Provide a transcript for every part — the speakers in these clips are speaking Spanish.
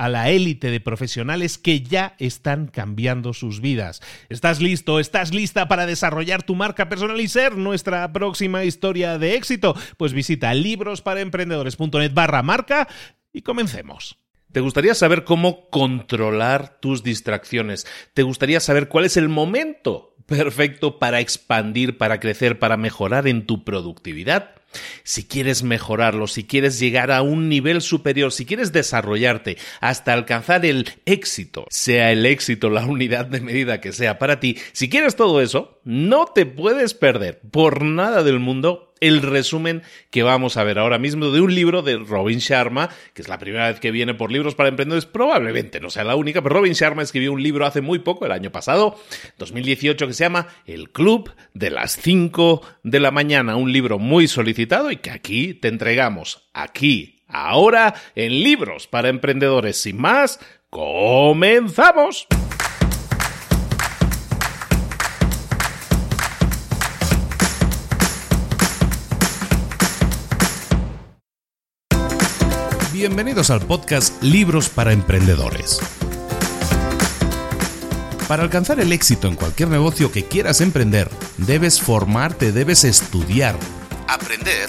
a la élite de profesionales que ya están cambiando sus vidas. ¿Estás listo? ¿Estás lista para desarrollar tu marca personal y ser nuestra próxima historia de éxito? Pues visita librosparaemprendedores.net barra marca y comencemos. ¿Te gustaría saber cómo controlar tus distracciones? ¿Te gustaría saber cuál es el momento perfecto para expandir, para crecer, para mejorar en tu productividad? Si quieres mejorarlo, si quieres llegar a un nivel superior, si quieres desarrollarte hasta alcanzar el éxito, sea el éxito la unidad de medida que sea para ti, si quieres todo eso, no te puedes perder por nada del mundo el resumen que vamos a ver ahora mismo de un libro de Robin Sharma, que es la primera vez que viene por libros para emprendedores, probablemente no sea la única, pero Robin Sharma escribió un libro hace muy poco, el año pasado, 2018, que se llama El Club de las 5 de la mañana, un libro muy solicitado y que aquí te entregamos, aquí, ahora, en libros para emprendedores. Sin más, comenzamos. Bienvenidos al podcast Libros para Emprendedores. Para alcanzar el éxito en cualquier negocio que quieras emprender, debes formarte, debes estudiar, aprender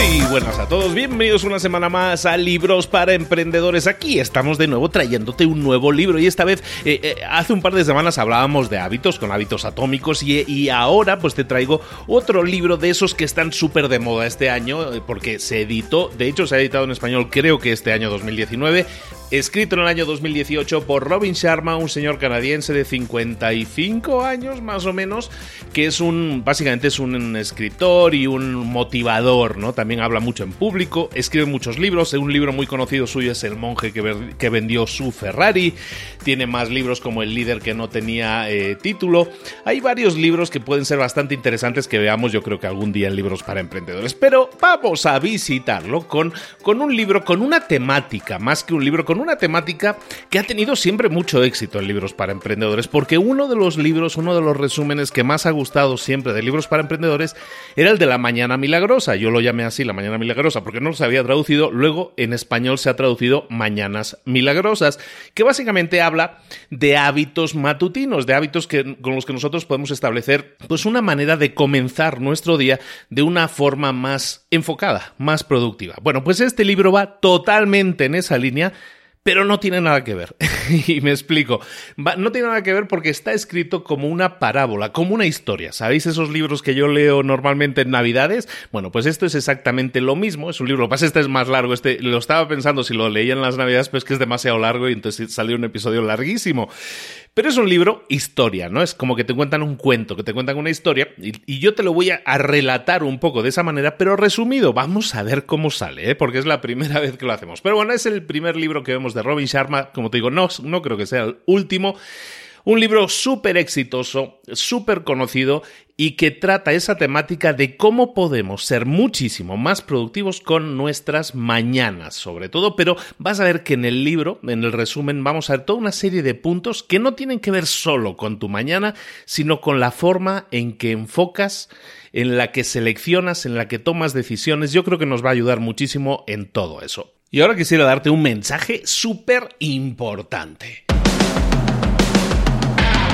Muy buenas a todos, bienvenidos una semana más a Libros para Emprendedores. Aquí estamos de nuevo trayéndote un nuevo libro y esta vez eh, eh, hace un par de semanas hablábamos de hábitos con hábitos atómicos y, y ahora pues te traigo otro libro de esos que están súper de moda este año eh, porque se editó, de hecho se ha editado en español creo que este año 2019, escrito en el año 2018 por Robin Sharma, un señor canadiense de 55 años más o menos, que es un, básicamente es un escritor y un motivador, ¿no? También habla mucho en público, escribe muchos libros, un libro muy conocido suyo es El monje que, vendió su Ferrari, tiene más libros como El líder que no tenía eh, título, hay varios libros que pueden ser bastante interesantes que veamos yo creo que algún día en libros para emprendedores, pero vamos a visitarlo con, con un libro, con una temática, más que un libro, con una temática que ha tenido siempre mucho éxito en libros para emprendedores, porque uno de los libros, uno de los resúmenes que más ha gustado siempre de libros para emprendedores era el de La Mañana Milagrosa. Yo lo llamé así, La Mañana Milagrosa, porque no se había traducido. Luego en español se ha traducido Mañanas Milagrosas, que básicamente habla de hábitos matutinos, de hábitos que, con los que nosotros podemos establecer pues una manera de comenzar nuestro día de una forma más enfocada, más productiva. Bueno, pues este libro va totalmente en esa línea pero no tiene nada que ver. y me explico. no tiene nada que ver porque está escrito como una parábola, como una historia. ¿Sabéis esos libros que yo leo normalmente en Navidades? Bueno, pues esto es exactamente lo mismo. Es un libro, lo que pasa es este es más largo. Este lo estaba pensando si lo leía en las Navidades, pues que es demasiado largo y entonces salió un episodio larguísimo. Pero es un libro historia, ¿no? Es como que te cuentan un cuento, que te cuentan una historia y, yo te lo voy a, relatar un poco de esa manera, pero resumido. Vamos a ver cómo sale, ¿eh? porque es la primera vez que lo hacemos. Pero bueno, es el primer libro que vemos de Robin Sharma. Como te digo, no, no creo que sea el último. Un libro súper exitoso, súper conocido y que trata esa temática de cómo podemos ser muchísimo más productivos con nuestras mañanas, sobre todo, pero vas a ver que en el libro, en el resumen, vamos a ver toda una serie de puntos que no tienen que ver solo con tu mañana, sino con la forma en que enfocas, en la que seleccionas, en la que tomas decisiones. Yo creo que nos va a ayudar muchísimo en todo eso. Y ahora quisiera darte un mensaje súper importante.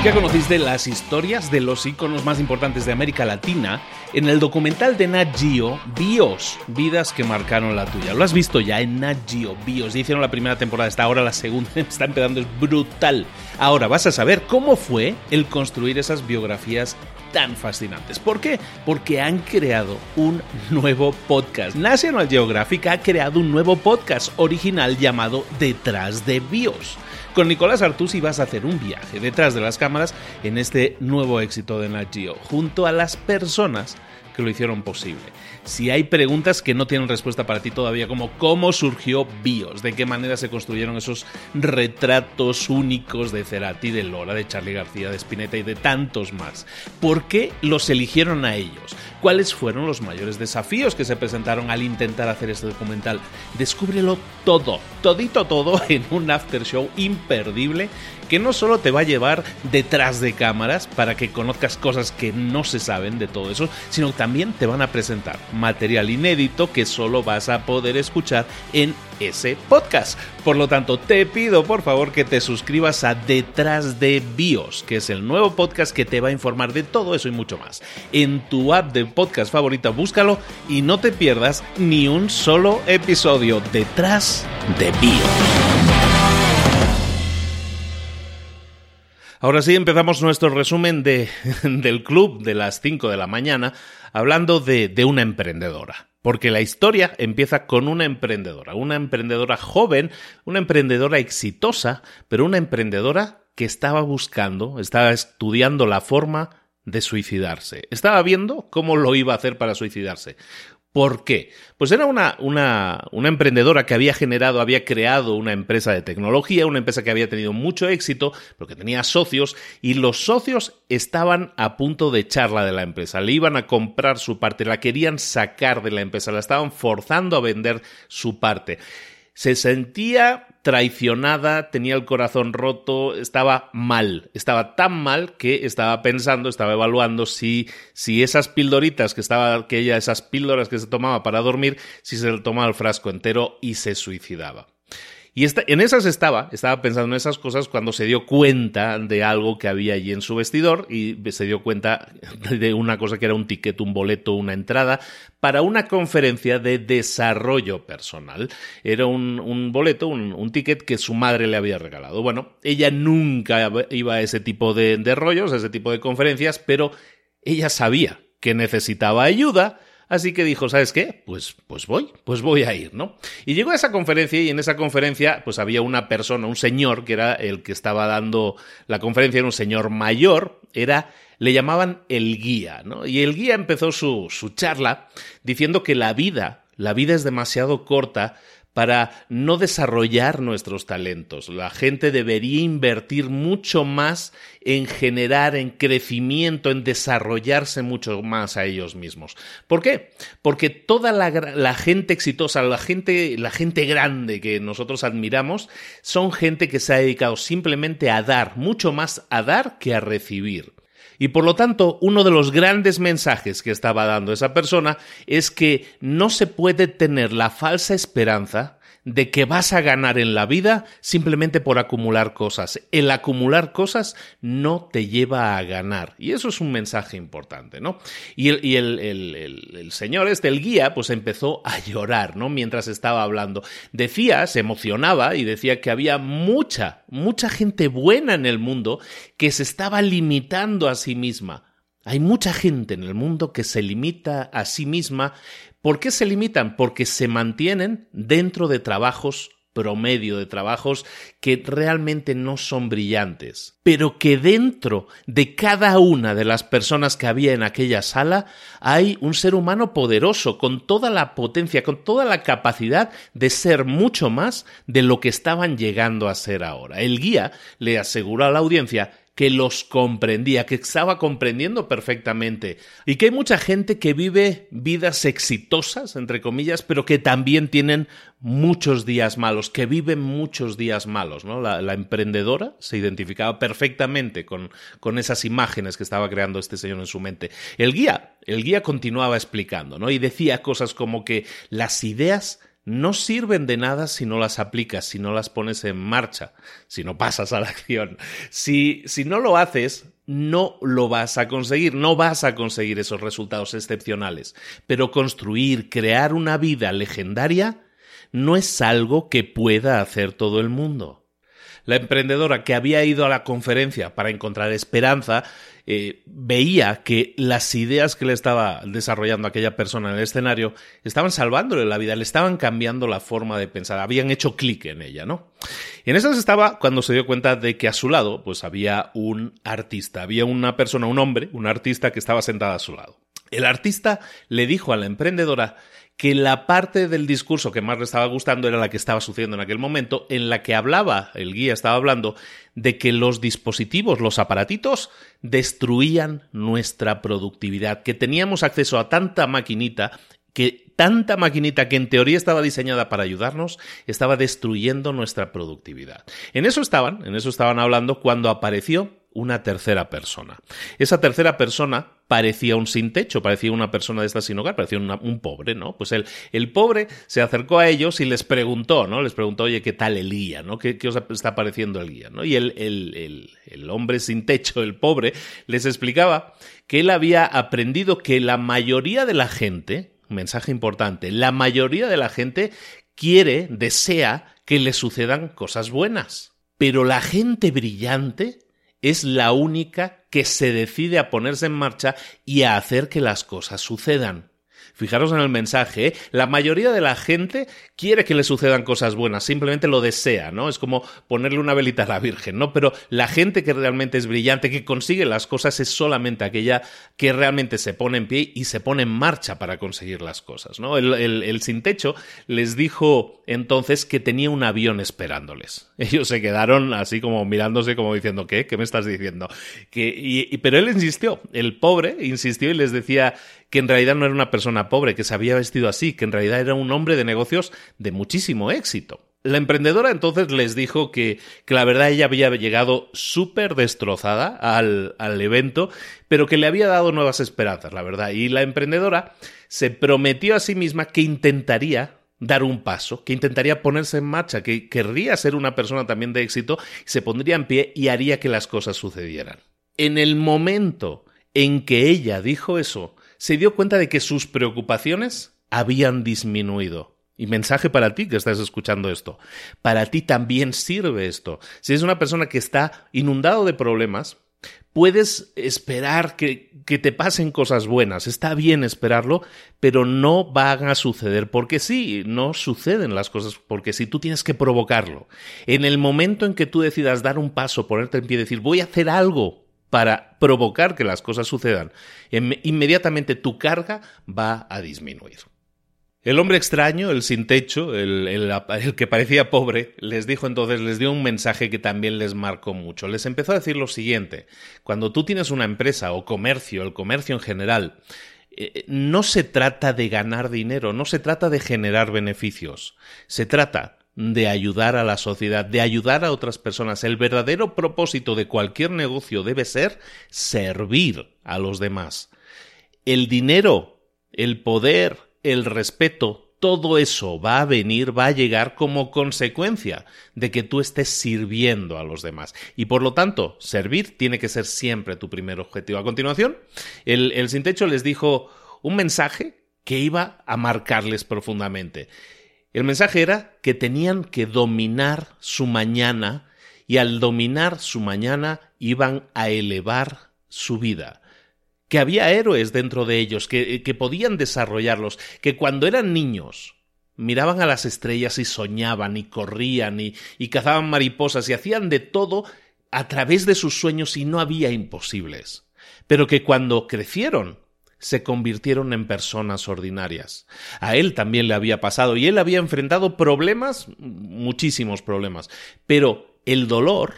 Ya conociste las historias de los iconos más importantes de América Latina en el documental de Nat Geo, Bios, vidas que marcaron la tuya. Lo has visto ya en Nat Geo, Bios. Ya hicieron la primera temporada, está ahora la segunda, está empezando, es brutal. Ahora vas a saber cómo fue el construir esas biografías tan fascinantes. ¿Por qué? Porque han creado un nuevo podcast. National Geographic ha creado un nuevo podcast original llamado Detrás de Bios con Nicolás Artusi vas a hacer un viaje detrás de las cámaras en este nuevo éxito de Nat Geo, junto a las personas que lo hicieron posible. Si hay preguntas que no tienen respuesta para ti todavía, como cómo surgió BIOS, de qué manera se construyeron esos retratos únicos de Cerati, de Lora, de Charlie García, de Spinetta y de tantos más, ¿por qué los eligieron a ellos? ¿Cuáles fueron los mayores desafíos que se presentaron al intentar hacer este documental? Descúbrelo todo, todito todo en un after show imperdible que no solo te va a llevar detrás de cámaras para que conozcas cosas que no se saben de todo eso, sino también te van a presentar material inédito que solo vas a poder escuchar en ese podcast. Por lo tanto, te pido por favor que te suscribas a Detrás de BIOS, que es el nuevo podcast que te va a informar de todo eso y mucho más. En tu app de podcast favorita, búscalo y no te pierdas ni un solo episodio Detrás de BIOS. Ahora sí, empezamos nuestro resumen de, del club de las 5 de la mañana hablando de, de una emprendedora. Porque la historia empieza con una emprendedora, una emprendedora joven, una emprendedora exitosa, pero una emprendedora que estaba buscando, estaba estudiando la forma de suicidarse. Estaba viendo cómo lo iba a hacer para suicidarse. ¿Por qué? Pues era una, una, emprendedora que había generado, había creado una empresa de tecnología, una empresa que había tenido mucho éxito, pero que tenía socios, y los socios estaban a punto de echarla de la empresa. Le iban a comprar su parte, la querían sacar de la empresa, la estaban forzando a vender su parte. Se sentía traicionada, tenía el corazón roto, estaba mal, estaba tan mal que estaba pensando, estaba evaluando si, si esas pildoritas que estaba, que ella, esas píldoras que se tomaba para dormir, si se le tomaba el frasco entero y se suicidaba. Y en esas estaba, estaba pensando en esas cosas cuando se dio cuenta de algo que había allí en su vestidor y se dio cuenta de una cosa que era un ticket, un boleto, una entrada para una conferencia de desarrollo personal. Era un, boleto, un, ticket que su madre le había regalado. Bueno, ella nunca iba a ese tipo de, rollos, a ese tipo de conferencias, pero ella sabía que necesitaba ayuda Así que dijo, ¿sabes qué? Pues, pues voy, pues voy a ir, ¿no? Y llegó a esa conferencia y en esa conferencia pues había una persona, un señor que era el que estaba dando la conferencia, era un señor mayor, era, le llamaban el guía, ¿no? Y el guía empezó su, su charla diciendo que la vida, la vida es demasiado corta para no desarrollar nuestros talentos. La gente debería invertir mucho más en generar, en crecimiento, en desarrollarse mucho más a ellos mismos. ¿Por qué? Porque toda la, gente exitosa, la gente, la gente grande que nosotros admiramos, son gente que se ha dedicado simplemente a dar, mucho más a dar que a recibir. Y por lo tanto, uno de los grandes mensajes que estaba dando esa persona es que no se puede tener la falsa esperanza de que vas a ganar en la vida simplemente por acumular cosas. El acumular cosas no te lleva a ganar. Y eso es un mensaje importante, ¿no? Y el, y el, el, señor este, el guía, pues empezó a llorar, ¿no? Mientras estaba hablando. Decía, se emocionaba y decía que había mucha, mucha gente buena en el mundo que se estaba limitando a sí misma. Hay mucha gente en el mundo que se limita a sí misma ¿Por qué se limitan? Porque se mantienen dentro de trabajos promedio, de trabajos que realmente no son brillantes, pero que dentro de cada una de las personas que había en aquella sala hay un ser humano poderoso, con toda la potencia, con toda la capacidad de ser mucho más de lo que estaban llegando a ser ahora. El guía le aseguró a la audiencia que los comprendía, que estaba comprendiendo perfectamente. Y que hay mucha gente que vive vidas exitosas, entre comillas, pero que también tienen muchos días malos, que viven muchos días malos. ¿no? La, emprendedora se identificaba perfectamente con, con esas imágenes que estaba creando este señor en su mente. El guía, el guía continuaba explicando, ¿no? Y decía cosas como que las ideas no sirven de nada si no las aplicas, si no las pones en marcha, si no pasas a la acción. Si, si no lo haces, no lo vas a conseguir, no vas a conseguir esos resultados excepcionales. Pero construir, crear una vida legendaria, no es algo que pueda hacer todo el mundo. La emprendedora que había ido a la conferencia para encontrar esperanza eh, veía que las ideas que le estaba desarrollando aquella persona en el escenario estaban salvándole la vida, le estaban cambiando la forma de pensar, habían hecho clic en ella, ¿no? Y en esas estaba cuando se dio cuenta de que a su lado, pues había un artista, había una persona, un hombre, un artista que estaba sentada a su lado. El artista le dijo a la emprendedora que la parte del discurso que más le estaba gustando era la que estaba sucediendo en aquel momento, en la que hablaba, el guía estaba hablando, de que los dispositivos, los aparatitos, destruían nuestra productividad, que teníamos acceso a tanta maquinita que tanta maquinita que en teoría estaba diseñada para ayudarnos estaba destruyendo nuestra productividad. En eso estaban, en eso estaban hablando cuando apareció una tercera persona. Esa tercera persona parecía un sin techo, parecía una persona de esta sin hogar, parecía un pobre, ¿no? Pues el, el pobre se acercó a ellos y les preguntó, ¿no? Les preguntó, oye, ¿qué tal el guía, ¿no? ¿Qué, os está pareciendo el guía, ¿no? Y el, el, el hombre sin techo, el pobre, les explicaba que él había aprendido que la mayoría de la gente, mensaje importante, la mayoría de la gente quiere, desea que le sucedan cosas buenas. Pero la gente brillante es la única que se decide a ponerse en marcha y a hacer que las cosas sucedan. Fijaros en el mensaje, ¿eh? la mayoría de la gente quiere que le sucedan cosas buenas, simplemente lo desea, ¿no? Es como ponerle una velita a la Virgen, ¿no? Pero la gente que realmente es brillante, que consigue las cosas, es solamente aquella que realmente se pone en pie y se pone en marcha para conseguir las cosas, ¿no? El, el, sin techo les dijo entonces que tenía un avión esperándoles. Ellos se quedaron así como mirándose, como diciendo, ¿qué? ¿Qué me estás diciendo? Que, y, pero él insistió, el pobre insistió y les decía que en realidad no era una persona pobre, que se había vestido así, que en realidad era un hombre de negocios de muchísimo éxito. La emprendedora entonces les dijo que, que la verdad ella había llegado súper destrozada al, al evento, pero que le había dado nuevas esperanzas, la verdad. Y la emprendedora se prometió a sí misma que intentaría dar un paso, que intentaría ponerse en marcha, que querría ser una persona también de éxito, se pondría en pie y haría que las cosas sucedieran. En el momento en que ella dijo eso, se dio cuenta de que sus preocupaciones habían disminuido. Y mensaje para ti que estás escuchando esto. Para ti también sirve esto. Si eres una persona que está inundado de problemas, puedes esperar que, que, te pasen cosas buenas. Está bien esperarlo, pero no van a suceder porque sí, no suceden las cosas porque sí, tú tienes que provocarlo. En el momento en que tú decidas dar un paso, ponerte en pie y decir, voy a hacer algo para provocar que las cosas sucedan, inmediatamente tu carga va a disminuir. El hombre extraño, el sin techo, el, el, que parecía pobre, les dijo entonces, les dio un mensaje que también les marcó mucho. Les empezó a decir lo siguiente, cuando tú tienes una empresa o comercio, el comercio en general, eh, no se trata de ganar dinero, no se trata de generar beneficios, se trata de ayudar a la sociedad, de ayudar a otras personas. El verdadero propósito de cualquier negocio debe ser servir a los demás. El dinero, el poder, el respeto, todo eso va a venir, va a llegar como consecuencia de que tú estés sirviendo a los demás. Y por lo tanto, servir tiene que ser siempre tu primer objetivo. A continuación, el, sin techo les dijo un mensaje que iba a marcarles profundamente. El mensaje era que tenían que dominar su mañana y al dominar su mañana iban a elevar su vida que había héroes dentro de ellos, que, que podían desarrollarlos, que cuando eran niños miraban a las estrellas y soñaban y corrían y, y cazaban mariposas y hacían de todo a través de sus sueños y no había imposibles, pero que cuando crecieron se convirtieron en personas ordinarias. A él también le había pasado y él había enfrentado problemas, muchísimos problemas, pero el dolor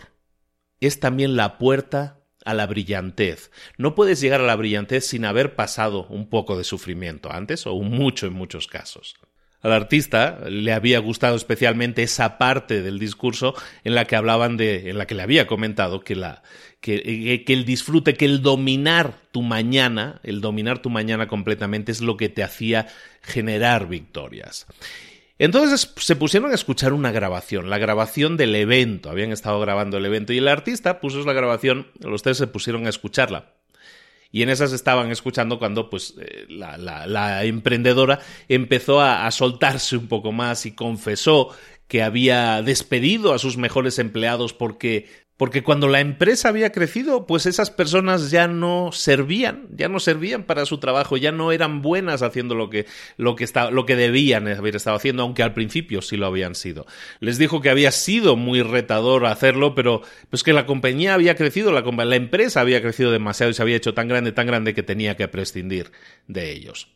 es también la puerta a la brillantez. No puedes llegar a la brillantez sin haber pasado un poco de sufrimiento antes o mucho en muchos casos. Al artista le había gustado especialmente esa parte del discurso en la que hablaban de, en la que le había comentado que la, que, que el disfrute, que el dominar tu mañana, el dominar tu mañana completamente es lo que te hacía generar victorias. Entonces se pusieron a escuchar una grabación, la grabación del evento. Habían estado grabando el evento y el artista puso la grabación, los tres se pusieron a escucharla. Y en esas estaban escuchando cuando pues eh, la, emprendedora empezó a soltarse un poco más y confesó que había despedido a sus mejores empleados porque porque cuando la empresa había crecido, pues esas personas ya no servían, ya no servían para su trabajo, ya no eran buenas haciendo lo que, lo que, lo que debían haber estado haciendo, aunque al principio sí lo habían sido. Les dijo que había sido muy retador hacerlo, pero pues que la compañía había crecido, la, empresa había crecido demasiado y se había hecho tan grande, tan grande que tenía que prescindir de ellos.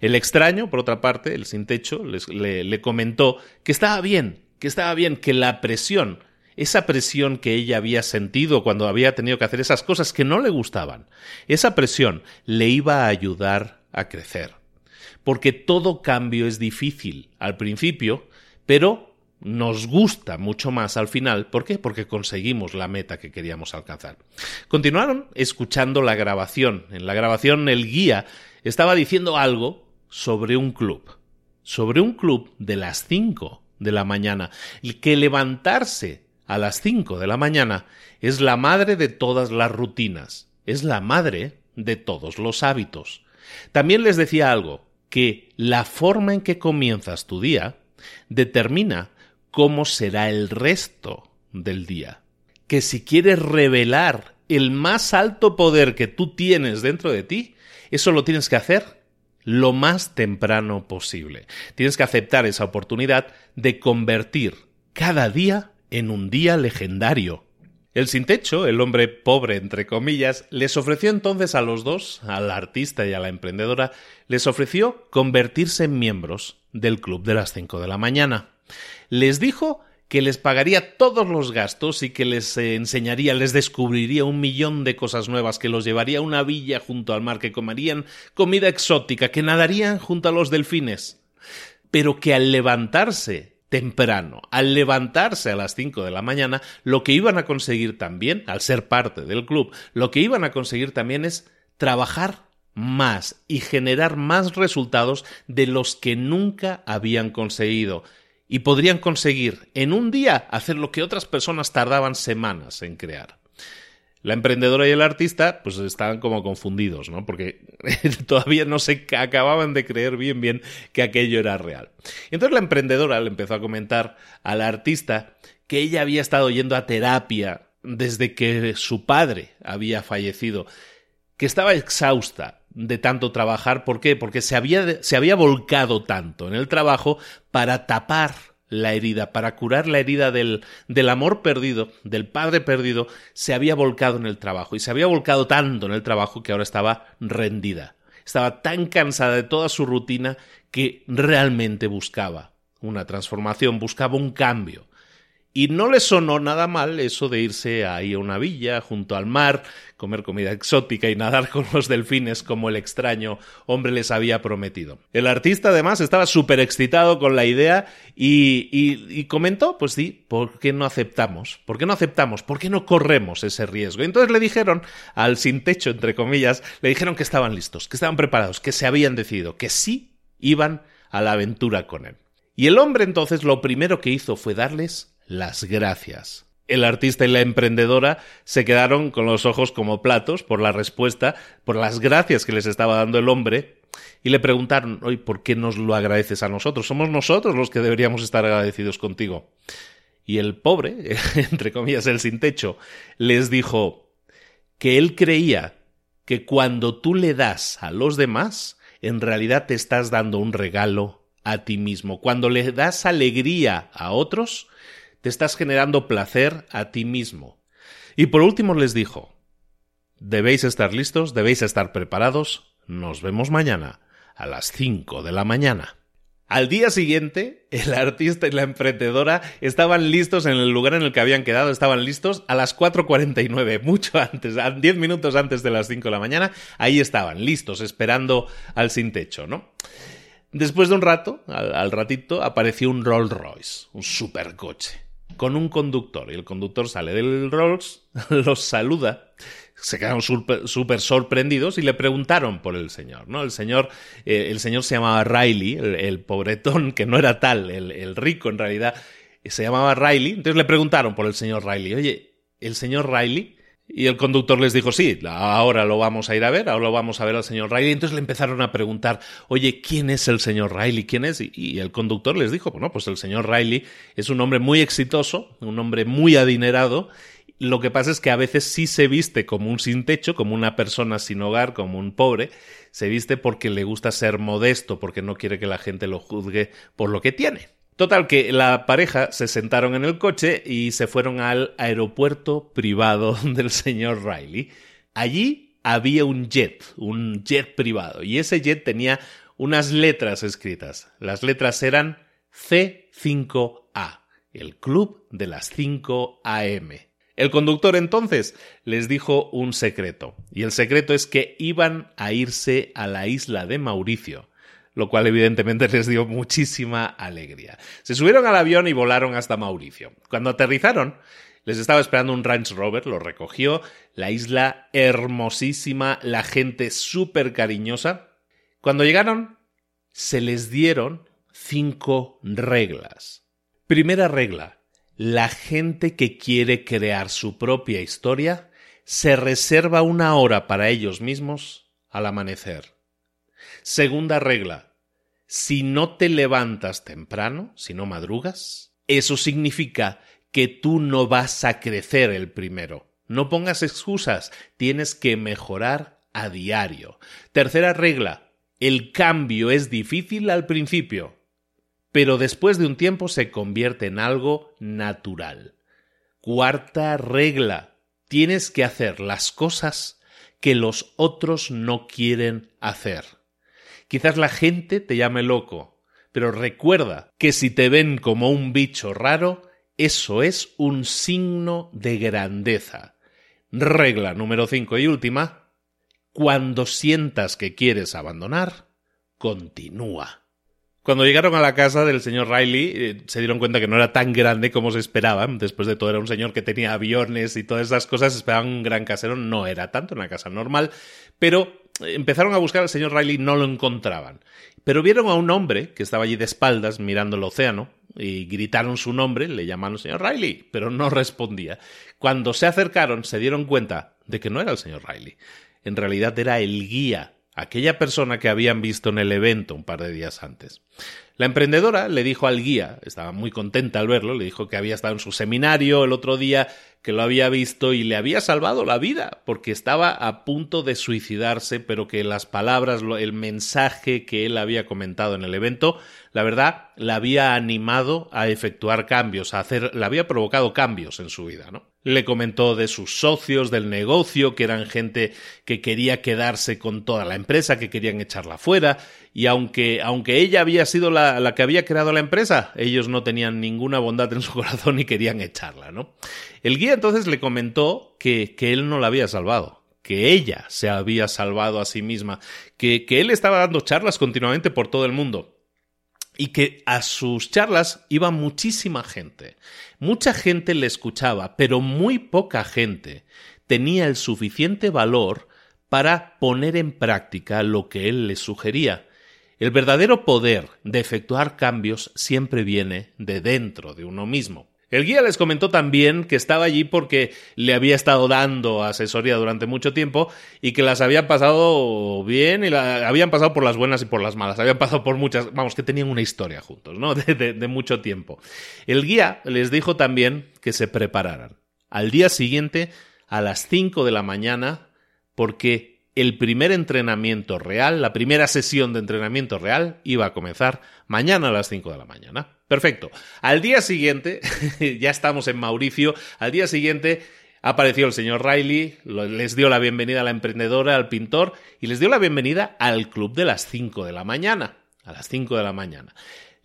El extraño, por otra parte, el sin techo, le, le comentó que estaba bien, que estaba bien, que la presión esa presión que ella había sentido cuando había tenido que hacer esas cosas que no le gustaban, esa presión le iba a ayudar a crecer. Porque todo cambio es difícil al principio, pero nos gusta mucho más al final. ¿Por qué? Porque conseguimos la meta que queríamos alcanzar. Continuaron escuchando la grabación. En la grabación el guía estaba diciendo algo sobre un club. Sobre un club de las 5 de la mañana. El que levantarse a las 5 de la mañana es la madre de todas las rutinas, es la madre de todos los hábitos. También les decía algo, que la forma en que comienzas tu día determina cómo será el resto del día. Que si quieres revelar el más alto poder que tú tienes dentro de ti, eso lo tienes que hacer lo más temprano posible. Tienes que aceptar esa oportunidad de convertir cada día en un día legendario. El sin techo, el hombre pobre entre comillas, les ofreció entonces a los dos, al artista y a la emprendedora, les ofreció convertirse en miembros del club de las cinco de la mañana. Les dijo que les pagaría todos los gastos y que les enseñaría, les descubriría un millón de cosas nuevas, que los llevaría a una villa junto al mar, que comerían comida exótica, que nadarían junto a los delfines. Pero que al levantarse temprano, al levantarse a las 5 de la mañana, lo que iban a conseguir también, al ser parte del club, lo que iban a conseguir también es trabajar más y generar más resultados de los que nunca habían conseguido. Y podrían conseguir en un día hacer lo que otras personas tardaban semanas en crear. La emprendedora y el artista, pues estaban como confundidos, ¿no? Porque todavía no se acababan de creer bien bien que aquello era real. Y entonces la emprendedora le empezó a comentar al artista que ella había estado yendo a terapia desde que su padre había fallecido, que estaba exhausta de tanto trabajar. ¿Por qué? Porque se había, se había volcado tanto en el trabajo para tapar la herida, para curar la herida del, del amor perdido, del padre perdido, se había volcado en el trabajo y se había volcado tanto en el trabajo que ahora estaba rendida. estaba tan cansada de toda su rutina que realmente buscaba una transformación, buscaba un cambio. Y no le sonó nada mal eso de irse ahí a una villa, junto al mar, comer comida exótica y nadar con los delfines como el extraño hombre les había prometido. El artista además estaba súper excitado con la idea y, y, comentó, pues sí, ¿por qué no aceptamos? ¿Por qué no aceptamos? ¿Por qué no corremos ese riesgo? entonces le dijeron al sin techo, entre comillas, le dijeron que estaban listos, que estaban preparados, que se habían decidido, que sí iban a la aventura con él. Y el hombre entonces lo primero que hizo fue darles las gracias. El artista y la emprendedora se quedaron con los ojos como platos por la respuesta, por las gracias que les estaba dando el hombre, y le preguntaron, oye, ¿por qué nos lo agradeces a nosotros? Somos nosotros los que deberíamos estar agradecidos contigo. Y el pobre, entre comillas, el sin techo, les dijo que él creía que cuando tú le das a los demás, en realidad te estás dando un regalo a ti mismo. Cuando le das alegría a otros, te estás generando placer a ti mismo. Y por último les dijo, debéis estar listos, debéis estar preparados, nos vemos mañana a las 5 de la mañana. Al día siguiente, el artista y la emprendedora estaban listos en el lugar en el que habían quedado, estaban listos a las 4.49, mucho antes, 10 minutos antes de las 5 de la mañana, ahí estaban, listos, esperando al sin techo, ¿no? Después de un rato, al, ratito, apareció un Rolls Royce, un supercoche, con un conductor. Y el conductor sale del Rolls, los saluda, se quedaron súper sorprendidos y le preguntaron por el señor, ¿no? El señor, eh, el señor se llamaba Riley, el, pobretón, que no era tal, el, el rico en realidad, se llamaba Riley. Entonces le preguntaron por el señor Riley. Oye, el señor Riley y el conductor les dijo, sí, ahora lo vamos a ir a ver, ahora lo vamos a ver al señor Riley. Entonces le empezaron a preguntar, oye, ¿quién es el señor Riley? ¿Quién es? Y, el conductor les dijo, bueno, pues el señor Riley es un hombre muy exitoso, un hombre muy adinerado. Lo que pasa es que a veces sí se viste como un sin techo, como una persona sin hogar, como un pobre. Se viste porque le gusta ser modesto, porque no quiere que la gente lo juzgue por lo que tiene. Total, que la pareja se sentaron en el coche y se fueron al aeropuerto privado del señor Riley. Allí había un jet, un jet privado, y ese jet tenía unas letras escritas. Las letras eran C5A, el club de las 5 AM. El conductor entonces les dijo un secreto, y el secreto es que iban a irse a la isla de Mauricio lo cual evidentemente les dio muchísima alegría. Se subieron al avión y volaron hasta Mauricio. Cuando aterrizaron, les estaba esperando un Range Rover, lo recogió, la isla hermosísima, la gente súper cariñosa. Cuando llegaron, se les dieron cinco reglas. Primera regla, la gente que quiere crear su propia historia se reserva una hora para ellos mismos al amanecer. Segunda regla, si no te levantas temprano, si no madrugas, eso significa que tú no vas a crecer el primero. No pongas excusas, tienes que mejorar a diario. Tercera regla, el cambio es difícil al principio, pero después de un tiempo se convierte en algo natural. Cuarta regla, tienes que hacer las cosas que los otros no quieren hacer. Quizás la gente te llame loco, pero recuerda que si te ven como un bicho raro, eso es un signo de grandeza. Regla número 5 y última. Cuando sientas que quieres abandonar, continúa. Cuando llegaron a la casa del señor Riley, eh, se dieron cuenta que no era tan grande como se esperaban. Después de todo, era un señor que tenía aviones y todas esas cosas. Esperaban un gran casero. No era tanto, una casa normal. Pero empezaron a buscar al señor Riley, no lo encontraban. Pero vieron a un hombre que estaba allí de espaldas mirando el océano y gritaron su nombre, le llamaron señor Riley, pero no respondía. Cuando se acercaron se dieron cuenta de que no era el señor Riley. En realidad era el guía, aquella persona que habían visto en el evento un par de días antes. La emprendedora le dijo al guía, estaba muy contenta al verlo, le dijo que había estado en su seminario el otro día, que lo había visto y le había salvado la vida, porque estaba a punto de suicidarse, pero que las palabras, el mensaje que él había comentado en el evento, la verdad, la había animado a efectuar cambios, a hacer, le había provocado cambios en su vida, ¿no? Le comentó de sus socios, del negocio, que eran gente que quería quedarse con toda la empresa, que querían echarla fuera, y aunque, aunque ella había sido la, la que había creado la empresa, ellos no tenían ninguna bondad en su corazón y querían echarla, ¿no? El guía entonces le comentó que, que él no la había salvado, que ella se había salvado a sí misma, que, que él estaba dando charlas continuamente por todo el mundo y que a sus charlas iba muchísima gente. Mucha gente le escuchaba, pero muy poca gente tenía el suficiente valor para poner en práctica lo que él les sugería. El verdadero poder de efectuar cambios siempre viene de dentro de uno mismo. El guía les comentó también que estaba allí porque le había estado dando asesoría durante mucho tiempo y que las habían pasado bien y habían pasado por las buenas y por las malas. Habían pasado por muchas, vamos, que tenían una historia juntos, ¿no? De, de mucho tiempo. El guía les dijo también que se prepararan. Al día siguiente, a las 5 de la mañana, porque el primer entrenamiento real, la primera sesión de entrenamiento real, iba a comenzar mañana a las 5 de la mañana. Perfecto. Al día siguiente, ya estamos en Mauricio, al día siguiente apareció el señor Riley, les dio la bienvenida a la emprendedora, al pintor, y les dio la bienvenida al club de las 5 de la mañana. A las 5 de la mañana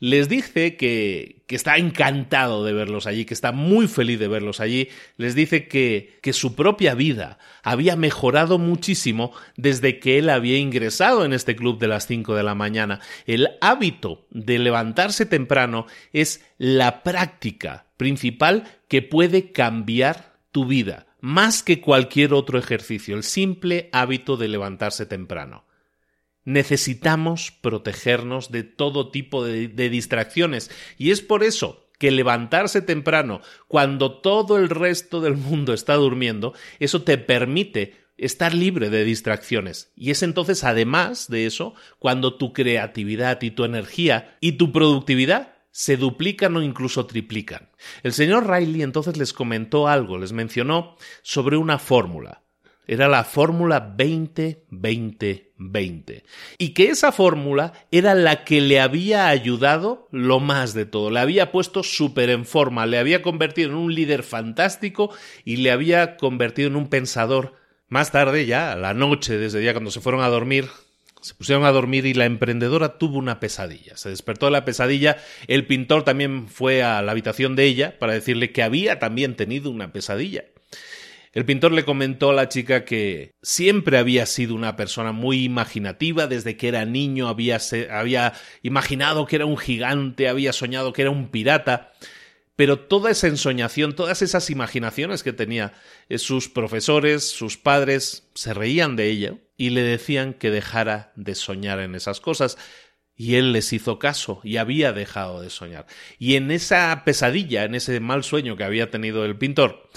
les dice que, que, está encantado de verlos allí, que está muy feliz de verlos allí, les dice que, que su propia vida había mejorado muchísimo desde que él había ingresado en este club de las 5 de la mañana. El hábito de levantarse temprano es la práctica principal que puede cambiar tu vida, más que cualquier otro ejercicio, el simple hábito de levantarse temprano necesitamos protegernos de todo tipo de, distracciones. Y es por eso que levantarse temprano, cuando todo el resto del mundo está durmiendo, eso te permite estar libre de distracciones. Y es entonces, además de eso, cuando tu creatividad y tu energía y tu productividad se duplican o incluso triplican. El señor Riley entonces les comentó algo, les mencionó sobre una fórmula. Era la fórmula 20-20-20. Y que esa fórmula era la que le había ayudado lo más de todo. Le había puesto súper en forma, le había convertido en un líder fantástico y le había convertido en un pensador. Más tarde, ya, a la noche, desde ya cuando se fueron a dormir, se pusieron a dormir y la emprendedora tuvo una pesadilla. Se despertó de la pesadilla. El pintor también fue a la habitación de ella para decirle que había también tenido una pesadilla. El pintor le comentó a la chica que siempre había sido una persona muy imaginativa, desde que era niño había, había imaginado que era un gigante, había soñado que era un pirata, pero toda esa ensoñación, todas esas imaginaciones que tenía eh, sus profesores, sus padres, se reían de ella y le decían que dejara de soñar en esas cosas. Y él les hizo caso y había dejado de soñar. Y en esa pesadilla, en ese mal sueño que había tenido el pintor,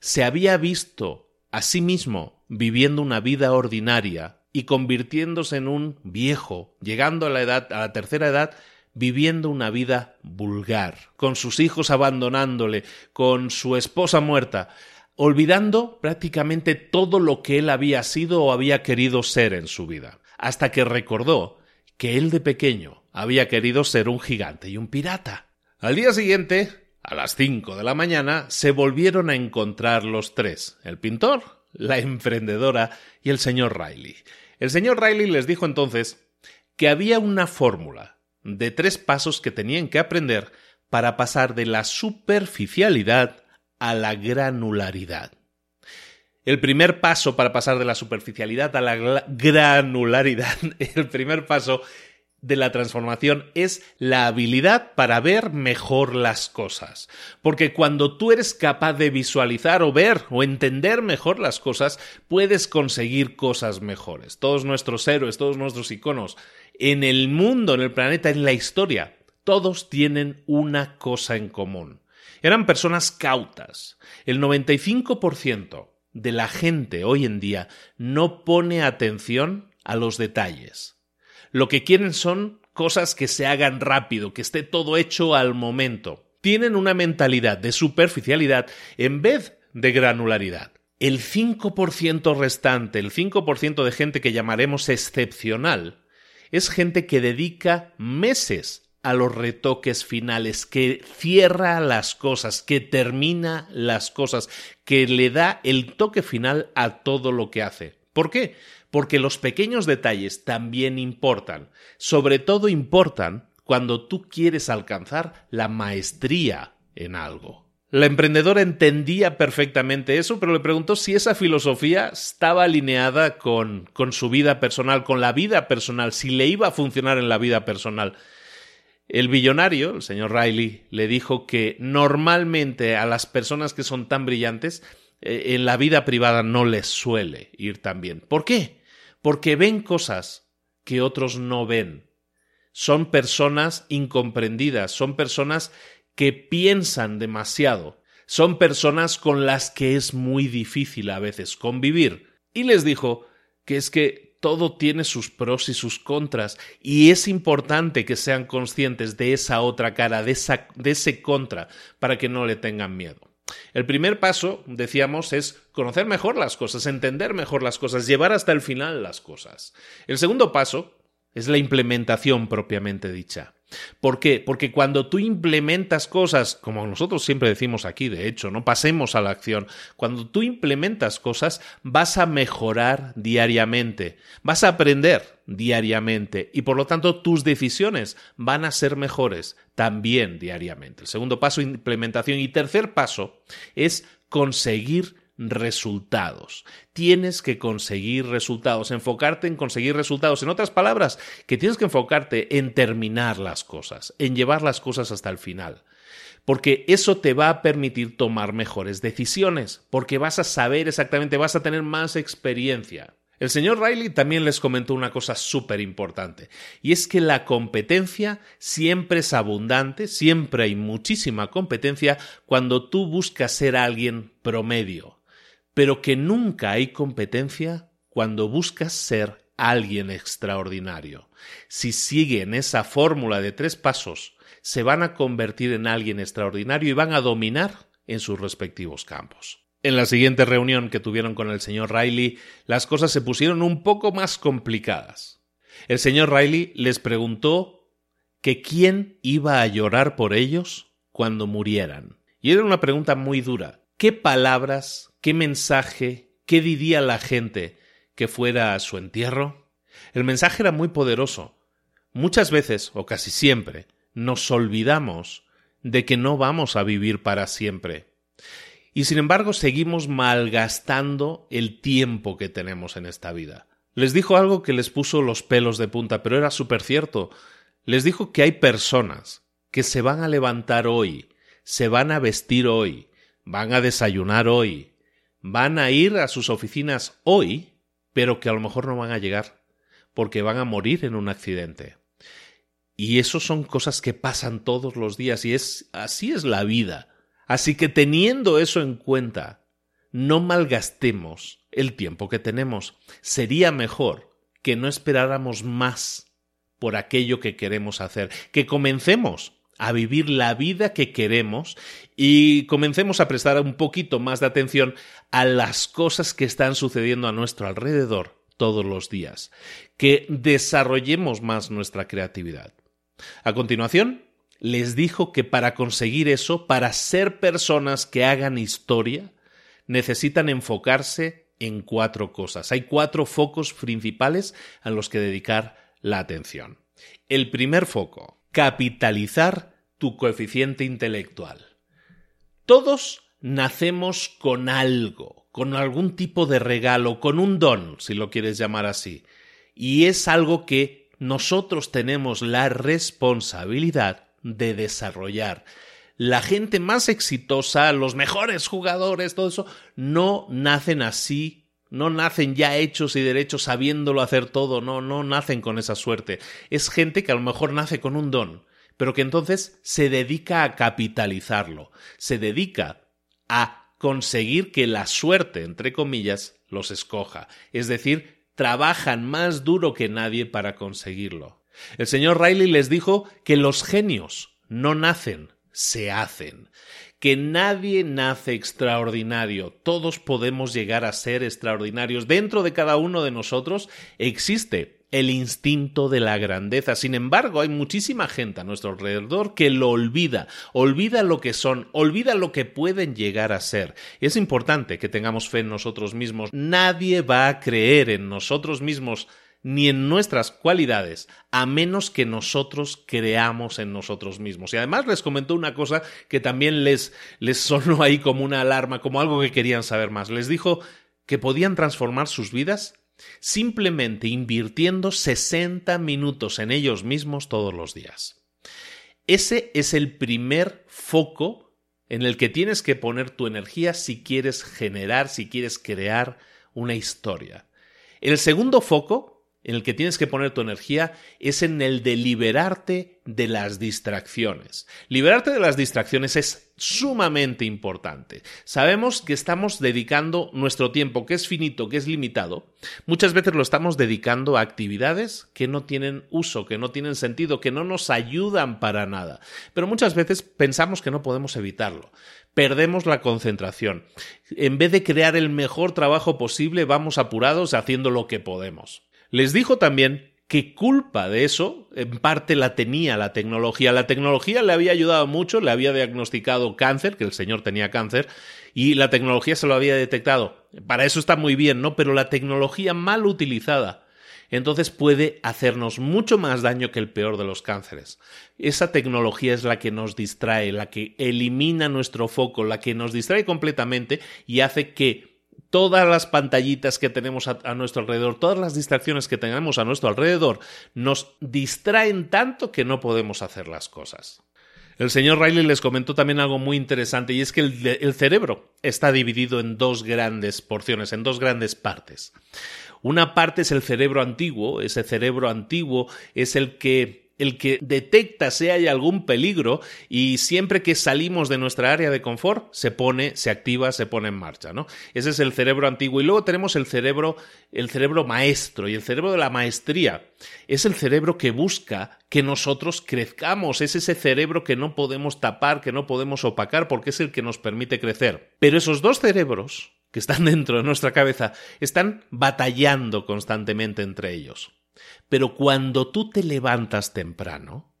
se había visto a sí mismo viviendo una vida ordinaria y convirtiéndose en un viejo, llegando a la edad, a la tercera edad, viviendo una vida vulgar, con sus hijos abandonándole, con su esposa muerta, olvidando prácticamente todo lo que él había sido o había querido ser en su vida, hasta que recordó que él de pequeño había querido ser un gigante y un pirata. Al día siguiente, a las cinco de la mañana se volvieron a encontrar los tres, el pintor, la emprendedora y el señor Riley. El señor Riley les dijo entonces que había una fórmula de tres pasos que tenían que aprender para pasar de la superficialidad a la granularidad. El primer paso para pasar de la superficialidad a la granularidad, el primer paso de la transformación es la habilidad para ver mejor las cosas. Porque cuando tú eres capaz de visualizar o ver o entender mejor las cosas, puedes conseguir cosas mejores. Todos nuestros héroes, todos nuestros iconos, en el mundo, en el planeta, en la historia, todos tienen una cosa en común. Eran personas cautas. El 95% de la gente hoy en día no pone atención a los detalles lo que quieren son cosas que se hagan rápido, que esté todo hecho al momento. Tienen una mentalidad de superficialidad en vez de granularidad. El 5% restante, el 5% de gente que llamaremos excepcional, es gente que dedica meses a los retoques finales, que cierra las cosas, que termina las cosas, que le da el toque final a todo lo que hace. ¿Por qué? Porque los pequeños detalles también importan. Sobre todo importan cuando tú quieres alcanzar la maestría en algo. La emprendedora entendía perfectamente eso, pero le preguntó si esa filosofía estaba alineada con, con su vida personal, con la vida personal, si le iba a funcionar en la vida personal. El billonario, el señor Riley, le dijo que normalmente a las personas que son tan brillantes, eh, en la vida privada no les suele ir tan bien. ¿Por qué? Porque ven cosas que otros no ven. Son personas incomprendidas, son personas que piensan demasiado, son personas con las que es muy difícil a veces convivir. Y les dijo que es que todo tiene sus pros y sus contras y es importante que sean conscientes de esa otra cara, de, de ese contra, para que no le tengan miedo. El primer paso, decíamos, es conocer mejor las cosas, entender mejor las cosas, llevar hasta el final las cosas. El segundo paso es la implementación propiamente dicha. ¿Por qué? Porque cuando tú implementas cosas, como nosotros siempre decimos aquí, de hecho, no pasemos a la acción, cuando tú implementas cosas vas a mejorar diariamente, vas a aprender diariamente y por lo tanto tus decisiones van a ser mejores también diariamente. El segundo paso, implementación. Y tercer paso es conseguir resultados. Tienes que conseguir resultados, enfocarte en conseguir resultados. En otras palabras, que tienes que enfocarte en terminar las cosas, en llevar las cosas hasta el final. Porque eso te va a permitir tomar mejores decisiones, porque vas a saber exactamente, vas a tener más experiencia. El señor Riley también les comentó una cosa súper importante, y es que la competencia siempre es abundante, siempre hay muchísima competencia cuando tú buscas ser alguien promedio, pero que nunca hay competencia cuando buscas ser alguien extraordinario. Si siguen esa fórmula de tres pasos, se van a convertir en alguien extraordinario y van a dominar en sus respectivos campos. En la siguiente reunión que tuvieron con el señor Riley, las cosas se pusieron un poco más complicadas. El señor Riley les preguntó que quién iba a llorar por ellos cuando murieran. Y era una pregunta muy dura. ¿Qué palabras ¿Qué mensaje, qué diría la gente que fuera a su entierro? El mensaje era muy poderoso. Muchas veces, o casi siempre, nos olvidamos de que no vamos a vivir para siempre. Y sin embargo seguimos malgastando el tiempo que tenemos en esta vida. Les dijo algo que les puso los pelos de punta, pero era súper cierto. Les dijo que hay personas que se van a levantar hoy, se van a vestir hoy, van a desayunar hoy, van a ir a sus oficinas hoy, pero que a lo mejor no van a llegar, porque van a morir en un accidente. Y eso son cosas que pasan todos los días y es así es la vida. Así que teniendo eso en cuenta, no malgastemos el tiempo que tenemos. Sería mejor que no esperáramos más por aquello que queremos hacer, que comencemos a vivir la vida que queremos y comencemos a prestar un poquito más de atención a las cosas que están sucediendo a nuestro alrededor todos los días, que desarrollemos más nuestra creatividad. A continuación, les dijo que para conseguir eso, para ser personas que hagan historia, necesitan enfocarse en cuatro cosas. Hay cuatro focos principales a los que dedicar la atención. El primer foco, capitalizar tu coeficiente intelectual. Todos nacemos con algo, con algún tipo de regalo, con un don, si lo quieres llamar así. Y es algo que nosotros tenemos la responsabilidad de desarrollar. La gente más exitosa, los mejores jugadores, todo eso, no nacen así no nacen ya hechos y derechos sabiéndolo hacer todo, no, no nacen con esa suerte. Es gente que a lo mejor nace con un don, pero que entonces se dedica a capitalizarlo, se dedica a conseguir que la suerte, entre comillas, los escoja. Es decir, trabajan más duro que nadie para conseguirlo. El señor Riley les dijo que los genios no nacen, se hacen que nadie nace extraordinario, todos podemos llegar a ser extraordinarios. Dentro de cada uno de nosotros existe el instinto de la grandeza. Sin embargo, hay muchísima gente a nuestro alrededor que lo olvida, olvida lo que son, olvida lo que pueden llegar a ser. Es importante que tengamos fe en nosotros mismos. Nadie va a creer en nosotros mismos ni en nuestras cualidades, a menos que nosotros creamos en nosotros mismos. Y además les comentó una cosa que también les, les sonó ahí como una alarma, como algo que querían saber más. Les dijo que podían transformar sus vidas simplemente invirtiendo 60 minutos en ellos mismos todos los días. Ese es el primer foco en el que tienes que poner tu energía si quieres generar, si quieres crear una historia. El segundo foco en el que tienes que poner tu energía es en el de liberarte de las distracciones. Liberarte de las distracciones es sumamente importante. Sabemos que estamos dedicando nuestro tiempo, que es finito, que es limitado, muchas veces lo estamos dedicando a actividades que no tienen uso, que no tienen sentido, que no nos ayudan para nada. Pero muchas veces pensamos que no podemos evitarlo perdemos la concentración. En vez de crear el mejor trabajo posible, vamos apurados haciendo lo que podemos. Les dijo también que culpa de eso en parte la tenía la tecnología. La tecnología le había ayudado mucho, le había diagnosticado cáncer, que el señor tenía cáncer, y la tecnología se lo había detectado. Para eso está muy bien, ¿no? Pero la tecnología mal utilizada entonces puede hacernos mucho más daño que el peor de los cánceres. Esa tecnología es la que nos distrae, la que elimina nuestro foco, la que nos distrae completamente y hace que todas las pantallitas que tenemos a, nuestro alrededor, todas las distracciones que tenemos a nuestro alrededor, nos distraen tanto que no podemos hacer las cosas. El señor Riley les comentó también algo muy interesante y es que el, el cerebro está dividido en dos grandes porciones, en dos grandes partes. Una parte es el cerebro antiguo, ese cerebro antiguo es el que el que detecta si hay algún peligro y siempre que salimos de nuestra área de confort se pone, se activa, se pone en marcha, ¿no? Ese es el cerebro antiguo y luego tenemos el cerebro el cerebro maestro y el cerebro de la maestría es el cerebro que busca que nosotros crezcamos, es ese cerebro que no podemos tapar, que no podemos opacar porque es el que nos permite crecer. Pero esos dos cerebros que están dentro de nuestra cabeza están batallando constantemente entre ellos. Pero cuando tú te levantas temprano,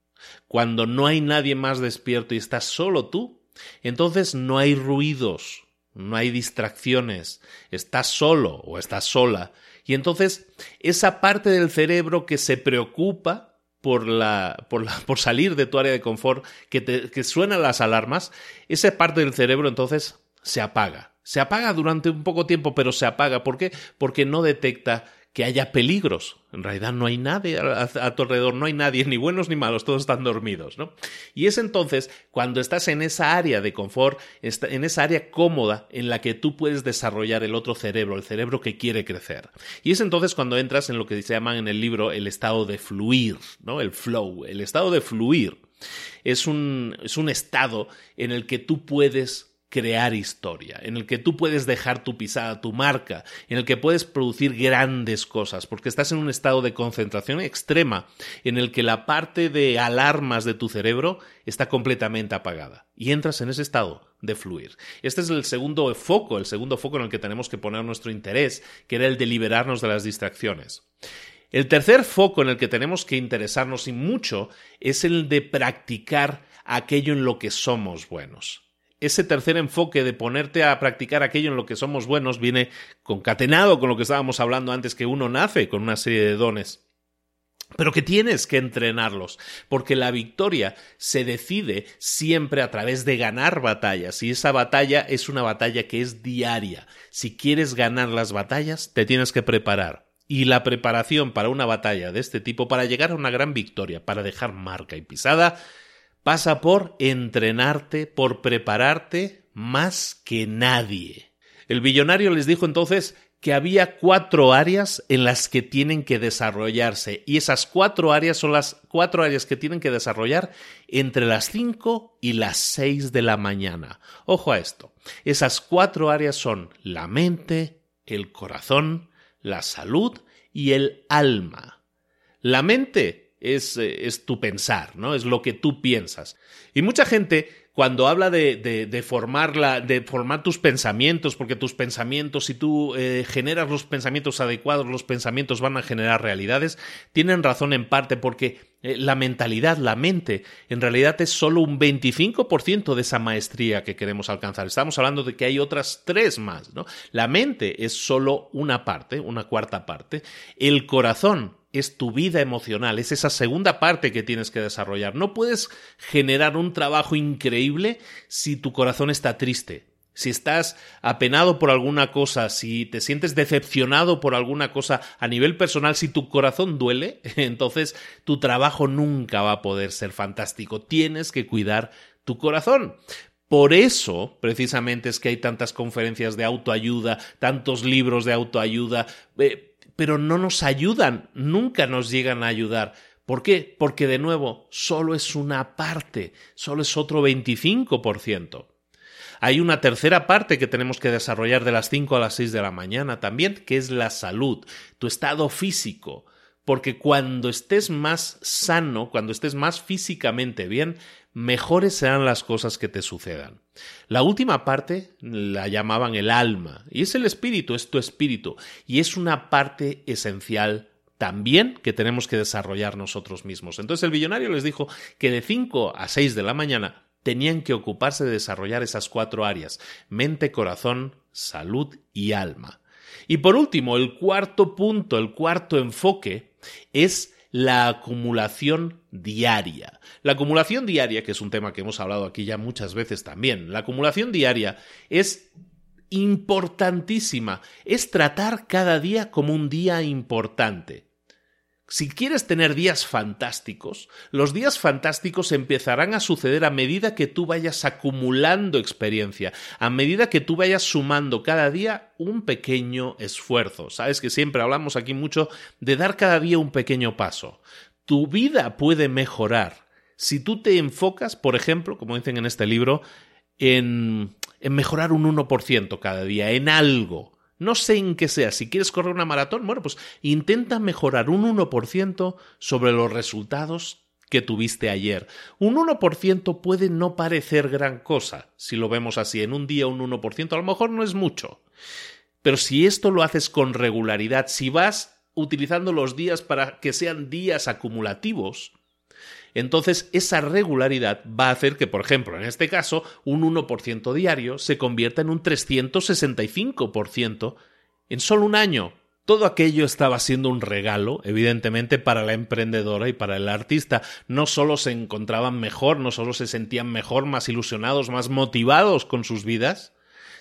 cuando no hay nadie más despierto y estás solo tú, entonces no hay ruidos, no hay distracciones, estás solo o estás sola. Y entonces esa parte del cerebro que se preocupa por, la, por, la, por salir de tu área de confort, que, te, que suenan las alarmas, esa parte del cerebro entonces se apaga. Se apaga durante un poco tiempo, pero se apaga. ¿Por qué? Porque no detecta que haya peligros. En realidad no hay nadie a, tu alrededor, no hay nadie, ni buenos ni malos, todos están dormidos, ¿no? Y es entonces cuando estás en esa área de confort, en esa área cómoda en la que tú puedes desarrollar el otro cerebro, el cerebro que quiere crecer. Y es entonces cuando entras en lo que se llama en el libro el estado de fluir, ¿no? El flow, el estado de fluir. Es un, es un estado en el que tú puedes crear historia, en el que tú puedes dejar tu pisada, tu marca, en el que puedes producir grandes cosas, porque estás en un estado de concentración extrema, en el que la parte de alarmas de tu cerebro está completamente apagada y entras en ese estado de fluir. Este es el segundo foco, el segundo foco en el que tenemos que poner nuestro interés, que era el de liberarnos de las distracciones. El tercer foco en el que tenemos que interesarnos y mucho es el de practicar aquello en lo que somos buenos ese tercer enfoque de ponerte a practicar aquello en lo que somos buenos viene concatenado con lo que estábamos hablando antes, que uno nace con una serie de dones. Pero que tienes que entrenarlos, porque la victoria se decide siempre a través de ganar batallas, y esa batalla es una batalla que es diaria. Si quieres ganar las batallas, te tienes que preparar. Y la preparación para una batalla de este tipo, para llegar a una gran victoria, para dejar marca y pisada, pasa por entrenarte, por prepararte más que nadie. El billonario les dijo entonces que había cuatro áreas en las que tienen que desarrollarse y esas cuatro áreas son las cuatro áreas que tienen que desarrollar entre las cinco y las seis de la mañana. Ojo a esto, esas cuatro áreas son la mente, el corazón, la salud y el alma. La mente es, eh, es tu pensar, ¿no? Es lo que tú piensas. Y mucha gente cuando habla de, de, formar de formar tus pensamientos, porque tus pensamientos, si tú eh, generas los pensamientos adecuados, los pensamientos van a generar realidades, tienen razón en parte porque eh, la mentalidad, la mente, en realidad es solo un 25% de esa maestría que queremos alcanzar. Estamos hablando de que hay otras tres más, ¿no? La mente es solo una parte, una cuarta parte. El corazón es tu vida emocional, es esa segunda parte que tienes que desarrollar. No puedes generar un trabajo increíble si tu corazón está triste. Si estás apenado por alguna cosa, si te sientes decepcionado por alguna cosa a nivel personal, si tu corazón duele, entonces tu trabajo nunca va a poder ser fantástico. Tienes que cuidar tu corazón. Por eso, precisamente, es que hay tantas conferencias de autoayuda, tantos libros de autoayuda. Eh, pero no nos ayudan, nunca nos llegan a ayudar. ¿Por qué? Porque de nuevo, solo es una parte, solo es otro 25%. Hay una tercera parte que tenemos que desarrollar de las 5 a las 6 de la mañana también, que es la salud, tu estado físico. Porque cuando estés más sano, cuando estés más físicamente bien, mejores serán las cosas que te sucedan. La última parte la llamaban el alma, y es el espíritu, es tu espíritu, y es una parte esencial también que tenemos que desarrollar nosotros mismos. Entonces el billonario les dijo que de 5 a 6 de la mañana tenían que ocuparse de desarrollar esas cuatro áreas, mente, corazón, salud y alma. Y por último, el cuarto punto, el cuarto enfoque es la acumulación diaria. La acumulación diaria, que es un tema que hemos hablado aquí ya muchas veces también, la acumulación diaria es importantísima, es tratar cada día como un día importante. Si quieres tener días fantásticos, los días fantásticos empezarán a suceder a medida que tú vayas acumulando experiencia, a medida que tú vayas sumando cada día un pequeño esfuerzo. Sabes que siempre hablamos aquí mucho de dar cada día un pequeño paso. Tu vida puede mejorar si tú te enfocas, por ejemplo, como dicen en este libro, en, en mejorar un 1% cada día, en algo. No sé en qué sea. Si quieres correr una maratón, bueno, pues intenta mejorar un 1% sobre los resultados que tuviste ayer. Un 1% puede no parecer gran cosa, si lo vemos así. En un día un 1% a lo mejor no es mucho. Pero si esto lo haces con regularidad, si vas utilizando los días para que sean días acumulativos, entonces esa regularidad va a hacer que, por ejemplo, en este caso, un 1% diario se convierta en un 365% en solo un año. Todo aquello estaba siendo un regalo, evidentemente, para la emprendedora y para el artista. No solo se encontraban mejor, no solo se sentían mejor, más ilusionados, más motivados con sus vidas,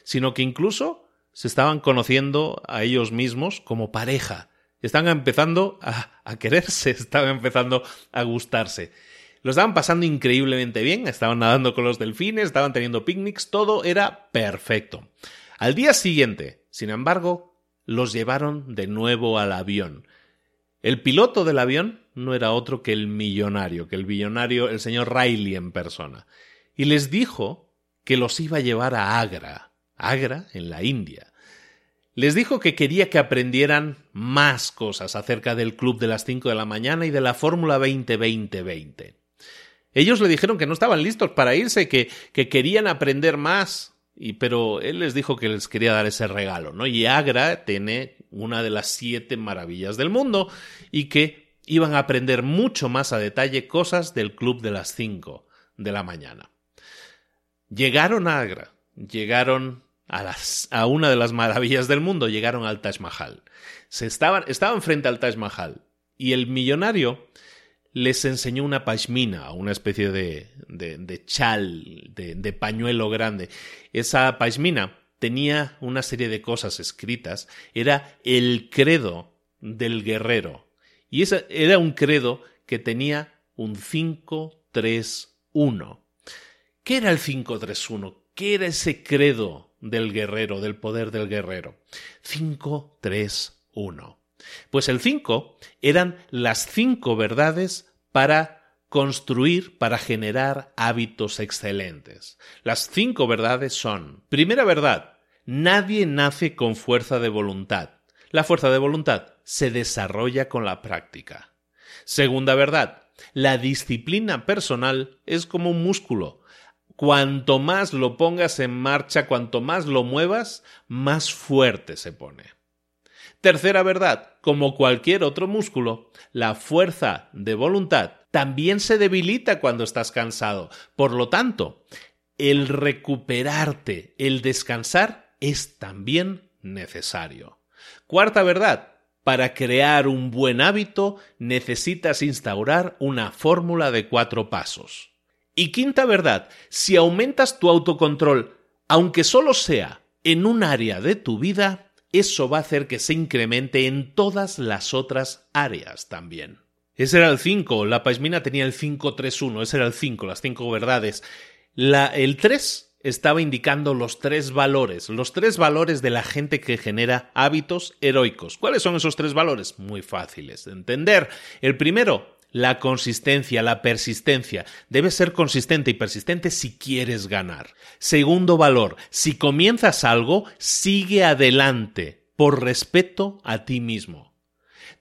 sino que incluso se estaban conociendo a ellos mismos como pareja. Estaban empezando a, a quererse, estaban empezando a gustarse. Lo estaban pasando increíblemente bien, estaban nadando con los delfines, estaban teniendo picnics, todo era perfecto. Al día siguiente, sin embargo, los llevaron de nuevo al avión. El piloto del avión no era otro que el millonario, que el millonario, el señor Riley en persona, y les dijo que los iba a llevar a Agra, Agra en la India. Les dijo que quería que aprendieran más cosas acerca del club de las 5 de la mañana y de la Fórmula 2020-20. Ellos le dijeron que no estaban listos para irse, que, que querían aprender más, y, pero él les dijo que les quería dar ese regalo, ¿no? Y Agra tiene una de las siete maravillas del mundo y que iban a aprender mucho más a detalle cosas del club de las 5 de la mañana. Llegaron a Agra, llegaron a, una de las maravillas del mundo, llegaron al Taj Mahal. Se estaban, estaban frente al Taj Mahal y el millonario les enseñó una pashmina, una especie de, de, chal, de, de, pañuelo grande. Esa pashmina tenía una serie de cosas escritas, era el credo del guerrero. Y ese era un credo que tenía un 5-3-1. ¿Qué era el 5-3-1? ¿Qué era ese credo del guerrero, del poder del guerrero. 5, 3, 1. Pues el 5 eran las cinco verdades para construir, para generar hábitos excelentes. Las cinco verdades son, primera verdad, nadie nace con fuerza de voluntad. La fuerza de voluntad se desarrolla con la práctica. Segunda verdad, la disciplina personal es como un músculo. Cuanto más lo pongas en marcha, cuanto más lo muevas, más fuerte se pone. Tercera verdad, como cualquier otro músculo, la fuerza de voluntad también se debilita cuando estás cansado. Por lo tanto, el recuperarte, el descansar, es también necesario. Cuarta verdad, para crear un buen hábito necesitas instaurar una fórmula de cuatro pasos. Y quinta verdad, si aumentas tu autocontrol, aunque solo sea en un área de tu vida, eso va a hacer que se incremente en todas las otras áreas también. Ese era el 5, la Paismina tenía el 5-3-1, ese era el 5, las cinco verdades. La, el 3 estaba indicando los tres valores, los tres valores de la gente que genera hábitos heroicos. ¿Cuáles son esos tres valores? Muy fáciles de entender. El primero, la consistencia, la persistencia. Debes ser consistente y persistente si quieres ganar. Segundo valor, si comienzas algo, sigue adelante por respeto a ti mismo.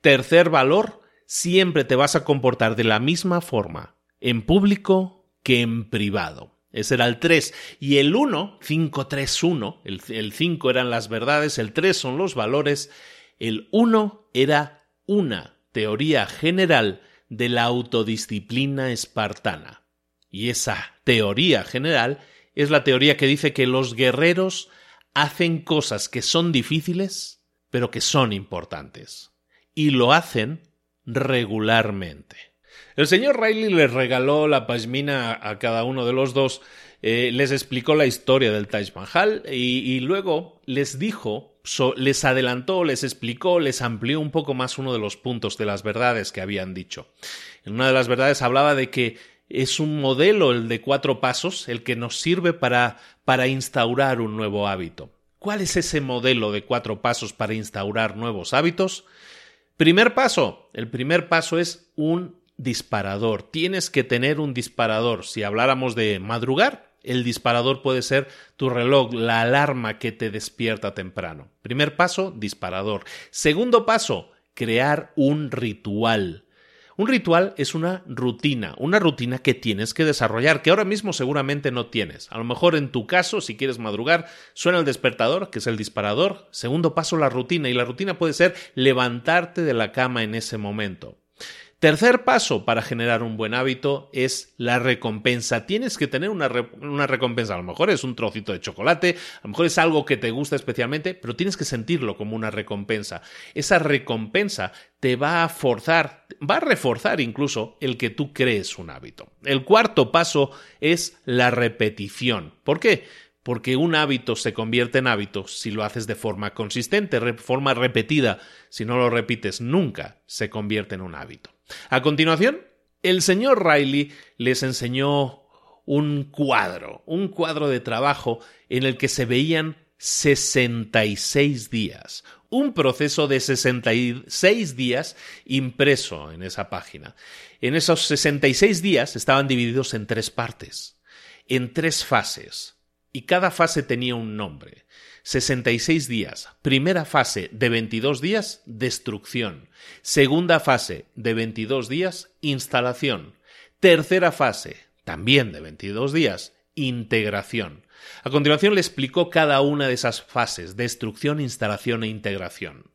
Tercer valor, siempre te vas a comportar de la misma forma en público que en privado. Ese era el 3. Y el 1, 5, 3, 1, el 5 eran las verdades, el 3 son los valores, el 1 era una teoría general de la autodisciplina espartana. Y esa teoría general es la teoría que dice que los guerreros hacen cosas que son difíciles, pero que son importantes. Y lo hacen regularmente. El señor Riley les regaló la pashmina a cada uno de los dos, eh, les explicó la historia del Taj Mahal y, luego les dijo, les adelantó, les explicó, les amplió un poco más uno de los puntos de las verdades que habían dicho. En una de las verdades hablaba de que es un modelo, el de cuatro pasos, el que nos sirve para, para instaurar un nuevo hábito. ¿Cuál es ese modelo de cuatro pasos para instaurar nuevos hábitos? Primer paso. El primer paso es un disparador. Tienes que tener un disparador. Si habláramos de madrugar, el disparador puede ser tu reloj, la alarma que te despierta temprano. Primer paso, disparador. Segundo paso, crear un ritual. Un ritual es una rutina, una rutina que tienes que desarrollar, que ahora mismo seguramente no tienes. A lo mejor en tu caso, si quieres madrugar, suena el despertador, que es el disparador. Segundo paso, la rutina. Y la rutina puede ser levantarte de la cama en ese momento. Tercer paso para generar un buen hábito es la recompensa. Tienes que tener una, recompensa. A lo mejor es un trocito de chocolate, a lo mejor es algo que te gusta especialmente, pero tienes que sentirlo como una recompensa. Esa recompensa te va a forzar, va a reforzar incluso el que tú crees un hábito. El cuarto paso es la repetición. ¿Por qué? porque un hábito se convierte en hábito si lo haces de forma consistente, de forma repetida. Si no lo repites nunca, se convierte en un hábito. A continuación, el señor Riley les enseñó un cuadro, un cuadro de trabajo en el que se veían 66 días, un proceso de 66 días impreso en esa página. En esos 66 días estaban divididos en tres partes, en tres fases y cada fase tenía un nombre. 66 días. Primera fase de 22 días, destrucción. Segunda fase de 22 días, instalación. Tercera fase, también de 22 días, integración. A continuación le explicó cada una de esas fases, destrucción, instalación e integración.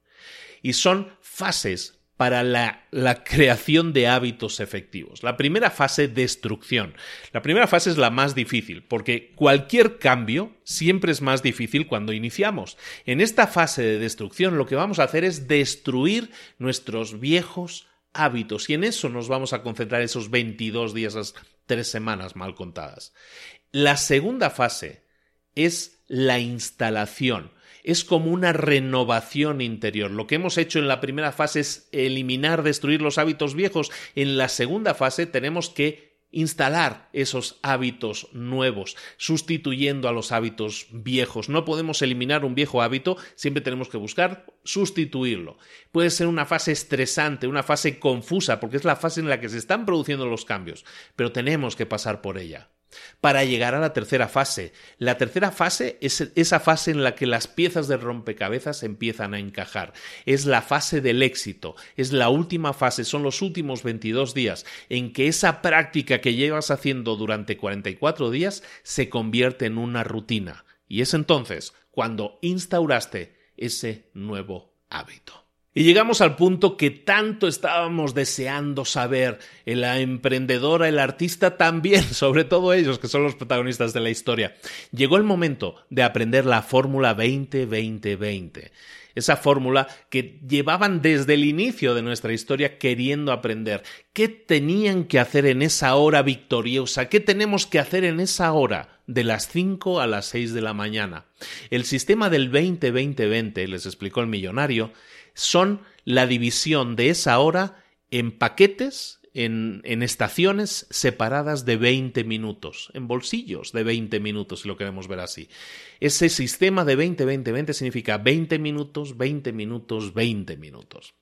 Y son fases para la, creación de hábitos efectivos. La primera fase, destrucción. La primera fase es la más difícil, porque cualquier cambio siempre es más difícil cuando iniciamos. En esta fase de destrucción lo que vamos a hacer es destruir nuestros viejos hábitos y en eso nos vamos a concentrar esos 22 días, esas tres semanas mal contadas. La segunda fase es la instalación es como una renovación interior. Lo que hemos hecho en la primera fase es eliminar, destruir los hábitos viejos. En la segunda fase tenemos que instalar esos hábitos nuevos, sustituyendo a los hábitos viejos. No podemos eliminar un viejo hábito, siempre tenemos que buscar sustituirlo. Puede ser una fase estresante, una fase confusa, porque es la fase en la que se están produciendo los cambios, pero tenemos que pasar por ella. Para llegar a la tercera fase. La tercera fase es esa fase en la que las piezas de rompecabezas empiezan a encajar. Es la fase del éxito, es la última fase, son los últimos 22 días en que esa práctica que llevas haciendo durante 44 días se convierte en una rutina. Y es entonces cuando instauraste ese nuevo hábito. Y llegamos al punto que tanto estábamos deseando saber. La emprendedora, el artista también, sobre todo ellos que son los protagonistas de la historia. Llegó el momento de aprender la fórmula 20-20-20. Esa fórmula que llevaban desde el inicio de nuestra historia queriendo aprender. ¿Qué tenían que hacer en esa hora victoriosa? ¿Qué tenemos que hacer en esa hora? De las 5 a las 6 de la mañana. El sistema del 20-20-20, les explicó el millonario, son la división de esa hora en paquetes, en, en, estaciones separadas de 20 minutos, en bolsillos de 20 minutos, si lo queremos ver así. Ese sistema de 20-20-20 significa 20 minutos, 20 minutos, 20 minutos.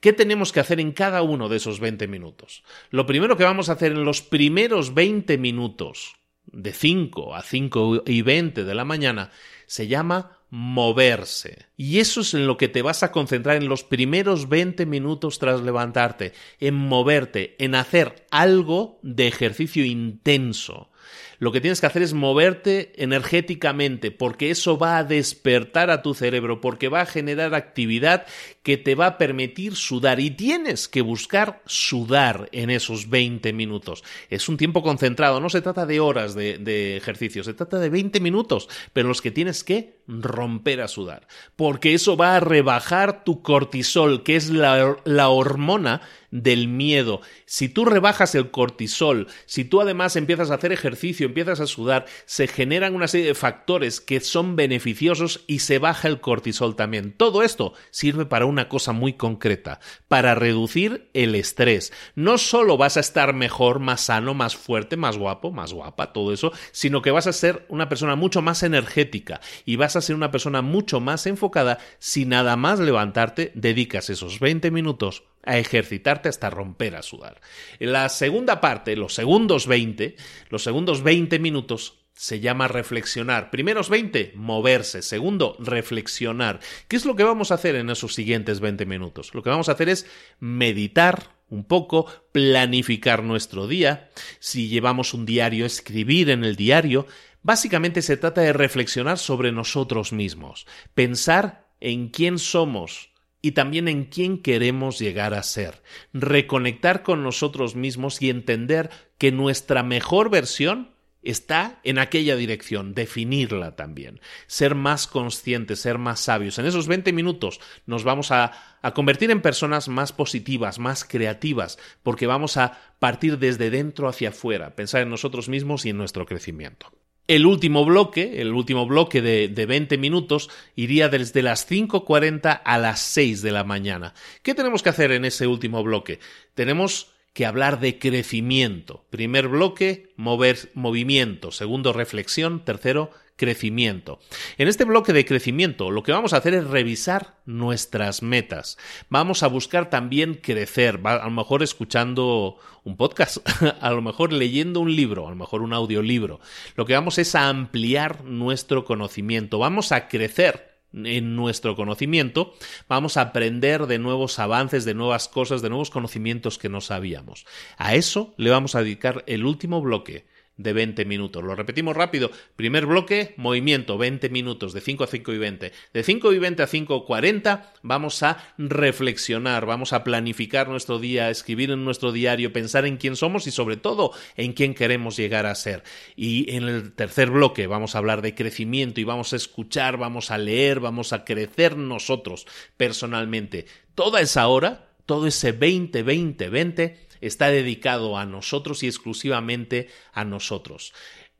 ¿Qué tenemos que hacer en cada uno de esos 20 minutos? Lo primero que vamos a hacer en los primeros 20 minutos, de 5 a 5 y 20 de la mañana, se llama moverse. Y eso es en lo que te vas a concentrar en los primeros 20 minutos tras levantarte, en moverte, en hacer algo de ejercicio intenso. Lo que tienes que hacer es moverte energéticamente, porque eso va a despertar a tu cerebro, porque va a generar actividad que te va a permitir sudar. Y tienes que buscar sudar en esos 20 minutos. Es un tiempo concentrado, no se trata de horas de, ejercicio, se trata de 20 minutos, pero los que tienes que romper a sudar, porque eso va a rebajar tu cortisol, que es la, la hormona del miedo. Si tú rebajas el cortisol, si tú además empiezas a hacer ejercicio, empiezas a sudar, se generan una serie de factores que son beneficiosos y se baja el cortisol también. Todo esto sirve para una cosa muy concreta, para reducir el estrés. No solo vas a estar mejor, más sano, más fuerte, más guapo, más guapa, todo eso, sino que vas a ser una persona mucho más energética y vas a ser una persona mucho más enfocada si nada más levantarte dedicas esos 20 minutos a ejercitarte hasta romper a sudar. La segunda parte, los segundos 20, los segundos 20 minutos se llama reflexionar. Primeros 20, moverse. Segundo, reflexionar. ¿Qué es lo que vamos a hacer en esos siguientes 20 minutos? Lo que vamos a hacer es meditar un poco, planificar nuestro día. Si llevamos un diario, escribir en el diario. Básicamente se trata de reflexionar sobre nosotros mismos, pensar en quién somos, y también en quién queremos llegar a ser, reconectar con nosotros mismos y entender que nuestra mejor versión está en aquella dirección, definirla también, ser más conscientes, ser más sabios. En esos 20 minutos nos vamos a, a, convertir en personas más positivas, más creativas, porque vamos a partir desde dentro hacia afuera, pensar en nosotros mismos y en nuestro crecimiento. El último bloque, el último bloque de, de 20 minutos, iría desde las 5.40 a las 6 de la mañana. ¿Qué tenemos que hacer en ese último bloque? Tenemos que hablar de crecimiento. Primer bloque, mover, movimiento. Segundo, reflexión. Tercero, crecimiento. En este bloque de crecimiento lo que vamos a hacer es revisar nuestras metas. Vamos a buscar también crecer, a lo mejor escuchando un podcast, a lo mejor leyendo un libro, a lo mejor un audiolibro. Lo que vamos es a ampliar nuestro conocimiento, vamos a crecer en nuestro conocimiento, vamos a aprender de nuevos avances, de nuevas cosas, de nuevos conocimientos que no sabíamos. A eso le vamos a dedicar el último bloque de 20 minutos. Lo repetimos rápido. Primer bloque, movimiento, 20 minutos, de 5 a 5 y 20. De 5 y 20 a 5 40 vamos a reflexionar, vamos a planificar nuestro día, escribir en nuestro diario, pensar en quién somos y sobre todo en quién queremos llegar a ser. Y en el tercer bloque vamos a hablar de crecimiento y vamos a escuchar, vamos a leer, vamos a crecer nosotros personalmente. Toda esa hora, todo ese 20, 20, 20 está dedicado a nosotros y exclusivamente a nosotros.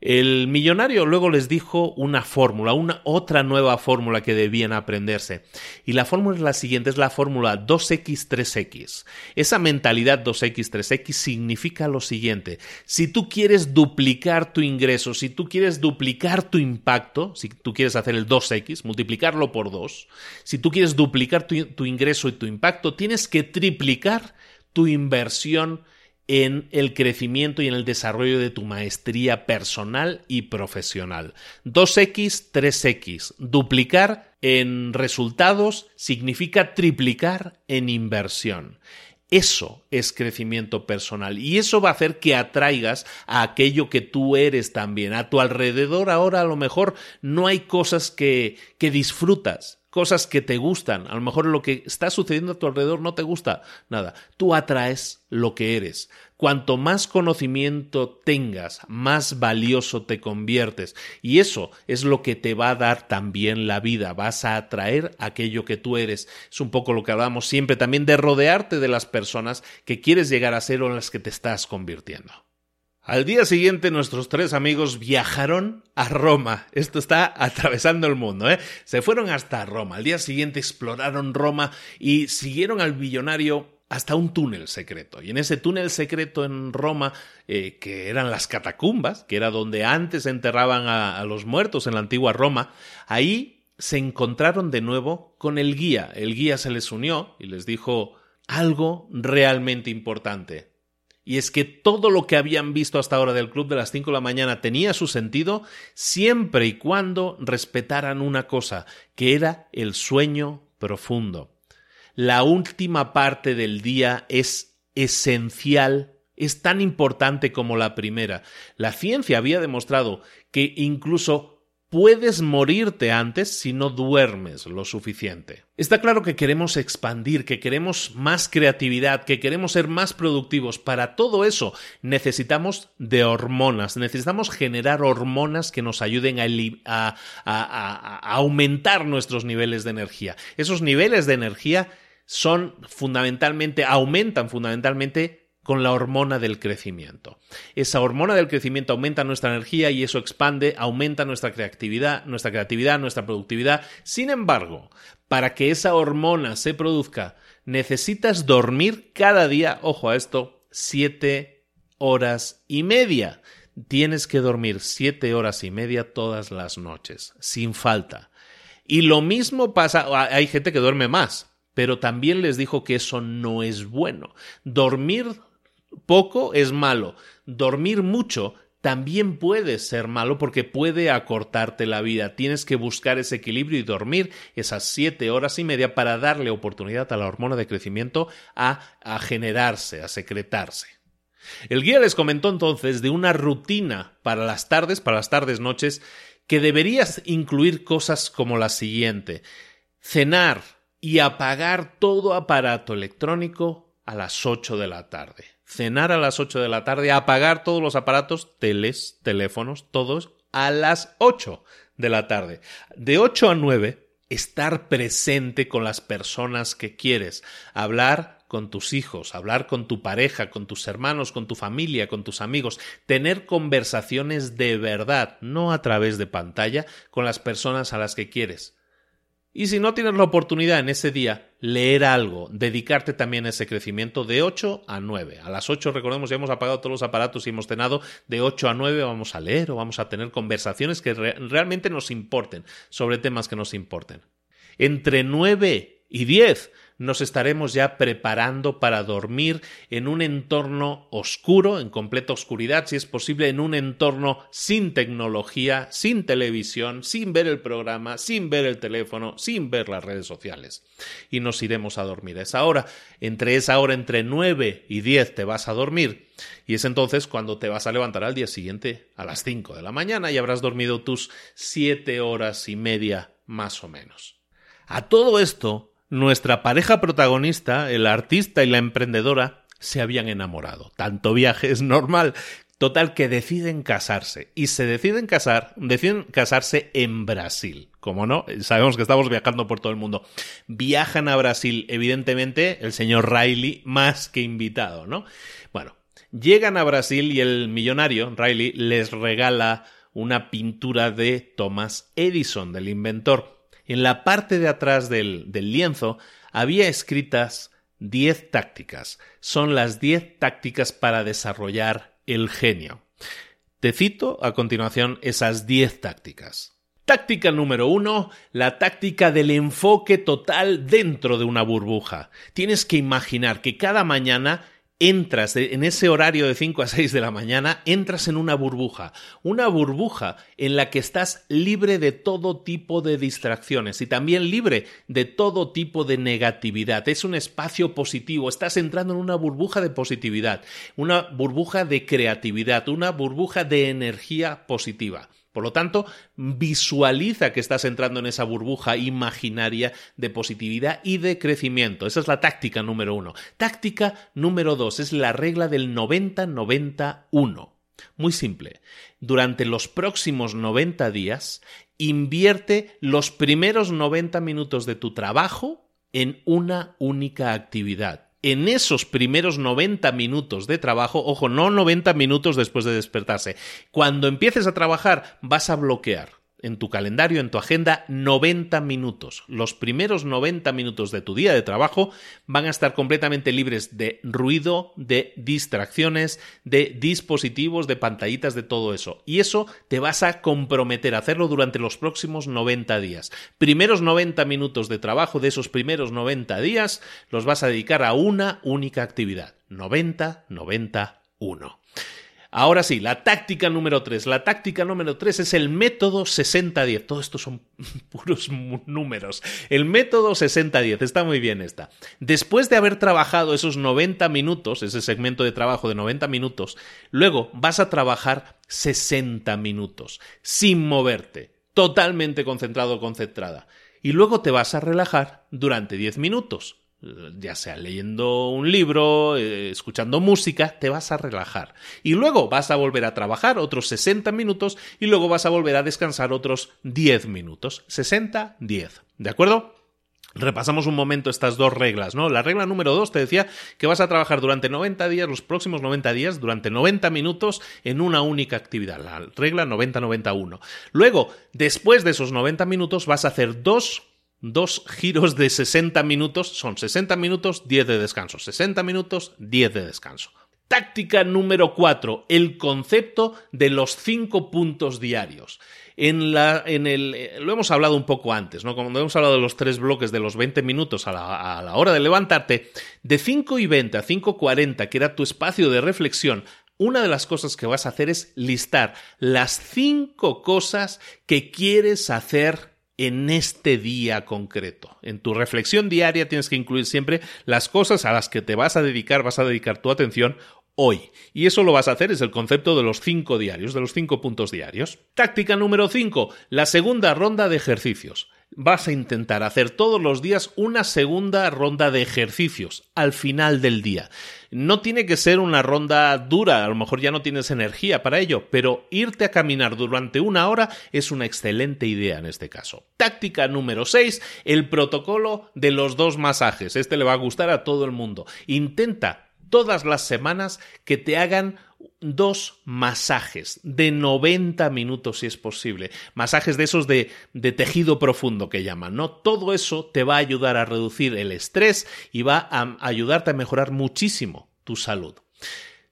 El millonario luego les dijo una fórmula, una otra nueva fórmula que debían aprenderse. Y la fórmula es la siguiente, es la fórmula 2x3x. Esa mentalidad 2x3x significa lo siguiente. Si tú quieres duplicar tu ingreso, si tú quieres duplicar tu impacto, si tú quieres hacer el 2x, multiplicarlo por 2, si tú quieres duplicar tu, tu ingreso y tu impacto, tienes que triplicar tu inversión en el crecimiento y en el desarrollo de tu maestría personal y profesional. 2X, 3X. Duplicar en resultados significa triplicar en inversión. Eso es crecimiento personal y eso va a hacer que atraigas a aquello que tú eres también. A tu alrededor ahora a lo mejor no hay cosas que, que disfrutas, cosas que te gustan. A lo mejor lo que está sucediendo a tu alrededor no te gusta nada. Tú atraes lo que eres. Cuanto más conocimiento tengas, más valioso te conviertes. Y eso es lo que te va a dar también la vida. Vas a atraer aquello que tú eres. Es un poco lo que hablamos siempre también de rodearte de las personas que quieres llegar a ser o en las que te estás convirtiendo. Al día siguiente nuestros tres amigos viajaron a Roma. Esto está atravesando el mundo, ¿eh? Se fueron hasta Roma. Al día siguiente exploraron Roma y siguieron al billonario hasta un túnel secreto. Y en ese túnel secreto en Roma, eh, que eran las catacumbas, que era donde antes enterraban a, a los muertos en la antigua Roma, ahí se encontraron de nuevo con el guía. El guía se les unió y les dijo algo realmente importante. Y es que todo lo que habían visto hasta ahora del club de las 5 de la mañana tenía su sentido siempre y cuando respetaran una cosa, que era el sueño profundo. La última parte del día es esencial, es tan importante como la primera. La ciencia había demostrado que incluso puedes morirte antes si no duermes lo suficiente. Está claro que queremos expandir, que queremos más creatividad, que queremos ser más productivos. Para todo eso necesitamos de hormonas, necesitamos generar hormonas que nos ayuden a, aumentar nuestros niveles de energía. Esos niveles de energía son fundamentalmente, aumentan fundamentalmente con la hormona del crecimiento. Esa hormona del crecimiento aumenta nuestra energía y eso expande, aumenta nuestra creatividad, nuestra creatividad, nuestra productividad. Sin embargo, para que esa hormona se produzca, necesitas dormir cada día, ojo a esto, siete horas y media. Tienes que dormir siete horas y media todas las noches, sin falta. Y lo mismo pasa, hay gente que duerme más, pero también les dijo que eso no es bueno. Dormir poco es malo. Dormir mucho también puede ser malo porque puede acortarte la vida. Tienes que buscar ese equilibrio y dormir esas siete horas y media para darle oportunidad a la hormona de crecimiento a, a generarse, a secretarse. El guía les comentó entonces de una rutina para las tardes, para las tardes noches, que deberías incluir cosas como la siguiente. Cenar y apagar todo aparato electrónico a las ocho de la tarde cenar a las 8 de la tarde, apagar todos los aparatos, teles, teléfonos, todos, a las 8 de la tarde. De 8 a 9, estar presente con las personas que quieres, hablar con tus hijos, hablar con tu pareja, con tus hermanos, con tu familia, con tus amigos, tener conversaciones de verdad, no a través de pantalla, con las personas a las que quieres. Y si no tienes la oportunidad en ese día, leer algo, dedicarte también a ese crecimiento de 8 a 9. A las 8, recordemos, ya hemos apagado todos los aparatos y hemos cenado, de 8 a 9 vamos a leer o vamos a tener conversaciones que realmente nos importen sobre temas que nos importen. Entre 9 y 10 nos estaremos ya preparando para dormir en un entorno oscuro, en completa oscuridad, si es posible, en un entorno sin tecnología, sin televisión, sin ver el programa, sin ver el teléfono, sin ver las redes sociales. Y nos iremos a dormir a esa hora. Entre esa hora, entre 9 y 10 te vas a dormir. Y es entonces cuando te vas a levantar al día siguiente a las 5 de la mañana y habrás dormido tus 7 horas y media más o menos. A todo esto nuestra pareja protagonista, el artista y la emprendedora, se habían enamorado. Tanto viaje es normal. Total que deciden casarse. Y se deciden casar, deciden casarse en Brasil. Como no, sabemos que estamos viajando por todo el mundo. Viajan a Brasil, evidentemente, el señor Riley más que invitado, ¿no? Bueno, llegan a Brasil y el millonario, Riley, les regala una pintura de Thomas Edison, del inventor en la parte de atrás del, lienzo había escritas diez tácticas. Son las diez tácticas para desarrollar el genio. Te cito a continuación esas diez tácticas. Táctica número uno, la táctica del enfoque total dentro de una burbuja. Tienes que imaginar que cada mañana entras en ese horario de 5 a 6 de la mañana, entras en una burbuja, una burbuja en la que estás libre de todo tipo de distracciones y también libre de todo tipo de negatividad. Es un espacio positivo, estás entrando en una burbuja de positividad, una burbuja de creatividad, una burbuja de energía positiva. Por lo tanto, visualiza que estás entrando en esa burbuja imaginaria de positividad y de crecimiento. Esa es la táctica número uno. Táctica número dos es la regla del 90-91. Muy simple. Durante los próximos 90 días, invierte los primeros 90 minutos de tu trabajo en una única actividad en esos primeros 90 minutos de trabajo, ojo, no 90 minutos después de despertarse, cuando empieces a trabajar vas a bloquear en tu calendario, en tu agenda, 90 minutos. Los primeros 90 minutos de tu día de trabajo van a estar completamente libres de ruido, de distracciones, de dispositivos, de pantallitas, de todo eso. Y eso te vas a comprometer a hacerlo durante los próximos 90 días. Primeros 90 minutos de trabajo de esos primeros 90 días los vas a dedicar a una única actividad. 90, 91. Ahora sí, la táctica número 3. La táctica número 3 es el método 60-10. Todo esto son puros números. El método 60-10. Está muy bien esta. Después de haber trabajado esos 90 minutos, ese segmento de trabajo de 90 minutos, luego vas a trabajar 60 minutos, sin moverte, totalmente concentrado o concentrada. Y luego te vas a relajar durante 10 minutos ya sea leyendo un libro, eh, escuchando música, te vas a relajar. Y luego vas a volver a trabajar otros 60 minutos y luego vas a volver a descansar otros 10 minutos. 60, 10. ¿De acuerdo? Repasamos un momento estas dos reglas, ¿no? La regla número dos te decía que vas a trabajar durante 90 días, los próximos 90 días, durante 90 minutos en una única actividad. La regla 90-91. Luego, después de esos 90 minutos, vas a hacer dos dos giros de 60 minutos, son 60 minutos, 10 de descanso, 60 minutos, 10 de descanso. Táctica número 4, el concepto de los 5 puntos diarios. En la, en el, eh, lo hemos hablado un poco antes, ¿no? Cuando hemos hablado de los tres bloques de los 20 minutos a la, a la hora de levantarte, de 5 y 20 a 5.40, que era tu espacio de reflexión, una de las cosas que vas a hacer es listar las 5 cosas que quieres hacer en este día concreto. En tu reflexión diaria tienes que incluir siempre las cosas a las que te vas a dedicar, vas a dedicar tu atención hoy. Y eso lo vas a hacer es el concepto de los cinco diarios, de los cinco puntos diarios. Táctica número cinco, la segunda ronda de ejercicios vas a intentar hacer todos los días una segunda ronda de ejercicios al final del día. No tiene que ser una ronda dura, a lo mejor ya no tienes energía para ello, pero irte a caminar durante una hora es una excelente idea en este caso. Táctica número 6, el protocolo de los dos masajes. Este le va a gustar a todo el mundo. Intenta todas las semanas que te hagan dos masajes de 90 minutos si es posible. Masajes de esos de, de, tejido profundo que llaman, ¿no? Todo eso te va a ayudar a reducir el estrés y va a ayudarte a mejorar muchísimo tu salud.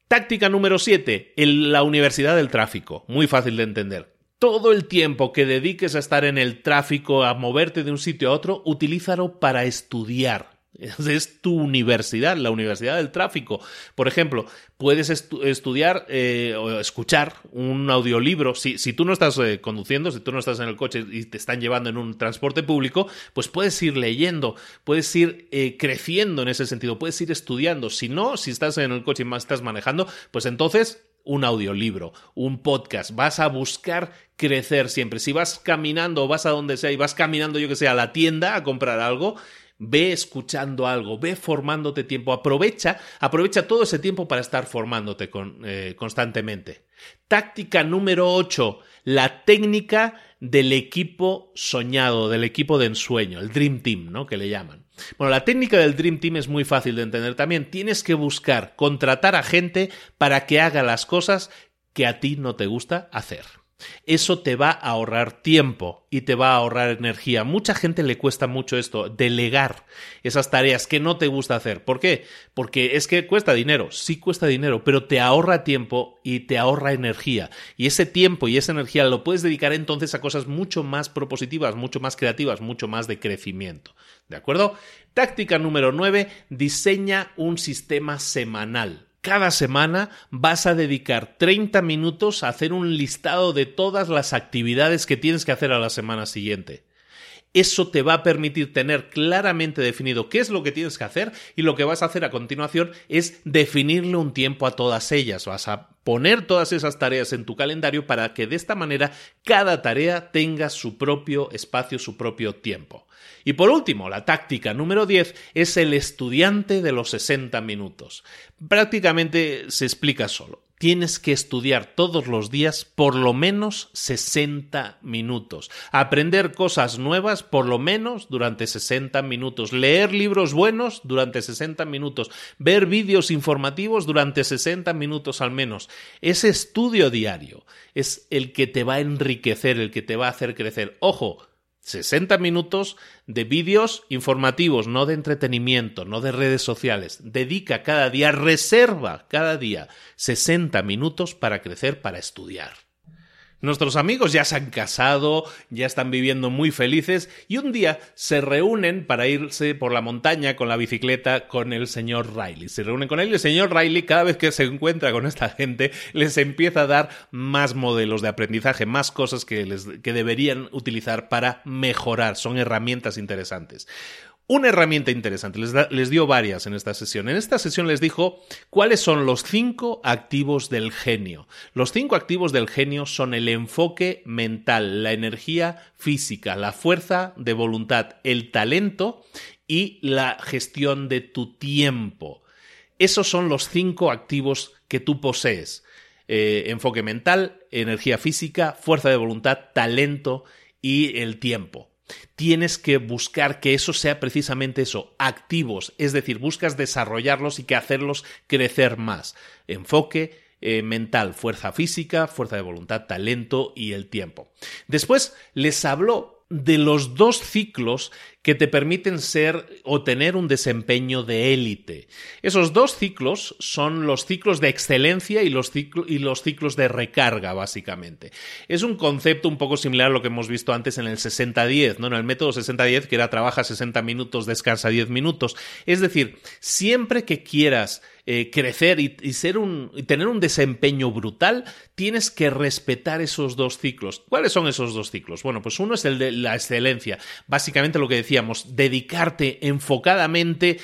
Táctica número 7, la Universidad del Tráfico. Muy fácil de entender. Todo el tiempo que dediques a estar en el tráfico, a moverte de un sitio a otro, utilízalo para estudiar es tu universidad, la Universidad del Tráfico. Por ejemplo, puedes estudiar eh, o escuchar un audiolibro. Si, si tú no estás eh, conduciendo, si tú no estás en el coche y te están llevando en un transporte público, pues puedes ir leyendo, puedes ir eh, creciendo en ese sentido, puedes ir estudiando. Si no, si estás en el coche y más estás manejando, pues entonces un audiolibro, un podcast, vas a buscar crecer siempre. Si vas caminando vas a donde sea y vas caminando, yo que sé, a la tienda a comprar algo, ve escuchando algo, ve formándote tiempo, aprovecha, aprovecha todo ese tiempo para estar formándote eh, constantemente. Táctica número 8, la técnica del equipo soñado, del equipo de ensueño, el Dream Team, ¿no? Que le llaman. Bueno, la técnica del Dream Team es muy fácil de entender también. Tienes que buscar, contratar a gente para que haga las cosas que a ti no te gusta hacer. Eso te va a ahorrar tiempo y te va a ahorrar energía. Mucha gente le cuesta mucho esto, delegar esas tareas que no te gusta hacer. ¿Por qué? Porque es que cuesta dinero, sí cuesta dinero, pero te ahorra tiempo y te ahorra energía. Y ese tiempo y esa energía lo puedes dedicar entonces a cosas mucho más propositivas, mucho más creativas, mucho más de crecimiento. ¿De acuerdo? Táctica número 9, diseña un sistema semanal cada semana vas a dedicar 30 minutos a hacer un listado de todas las actividades que tienes que hacer a la semana siguiente. Eso te va a permitir tener claramente definido qué es lo que tienes que hacer y lo que vas a hacer a continuación es definirle un tiempo a todas ellas. Vas a poner todas esas tareas en tu calendario para que de esta manera cada tarea tenga su propio espacio, su propio tiempo. Y por último, la táctica número 10 es el estudiante de los 60 minutos. Prácticamente se explica solo. Tienes que estudiar todos los días por lo menos 60 minutos. Aprender cosas nuevas por lo menos durante 60 minutos. Leer libros buenos durante 60 minutos. Ver vídeos informativos durante 60 minutos al menos. Ese estudio diario es el que te va a enriquecer, el que te va a hacer crecer. Ojo, 60 minutos de vídeos informativos, no de entretenimiento, no de redes sociales. Dedica cada día, reserva cada día 60 minutos para crecer, para estudiar. Nuestros amigos ya se han casado, ya están viviendo muy felices y un día se reúnen para irse por la montaña con la bicicleta con el señor Riley. Se reúnen con él y el señor Riley cada vez que se encuentra con esta gente les empieza a dar más modelos de aprendizaje, más cosas que, les, que deberían utilizar para mejorar. Son herramientas interesantes una herramienta interesante. Les, dio varias en esta sesión. En esta sesión les dijo cuáles son los cinco activos del genio. Los cinco activos del genio son el enfoque mental, la energía física, la fuerza de voluntad, el talento y la gestión de tu tiempo. Esos son los cinco activos que tú posees. Eh, enfoque mental, energía física, fuerza de voluntad, talento y el tiempo tienes que buscar que eso sea precisamente eso, activos, es decir, buscas desarrollarlos y que hacerlos crecer más. Enfoque, eh, mental, fuerza física, fuerza de voluntad, talento y el tiempo. Después les habló de los dos ciclos que te permiten ser o tener un desempeño de élite. Esos dos ciclos son los ciclos de excelencia y los, y los ciclos de recarga, básicamente. Es un concepto un poco similar a lo que hemos visto antes en el 60-10, ¿no? En el método 60-10, que era trabaja 60 minutos, descansa 10 minutos. Es decir, siempre que quieras eh, crecer y, ser un, y tener un desempeño brutal, tienes que respetar esos dos ciclos. ¿Cuáles son esos dos ciclos? Bueno, pues uno es el de la excelencia. Básicamente lo que decíamos, dedicarte enfocadamente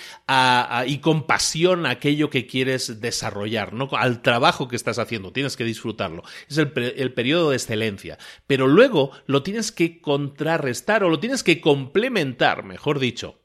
y con pasión a aquello que quieres desarrollar, ¿no? al trabajo que estás haciendo. Tienes que disfrutarlo. Es el, el periodo de excelencia. Pero luego lo tienes que contrarrestar o lo tienes que complementar, mejor dicho,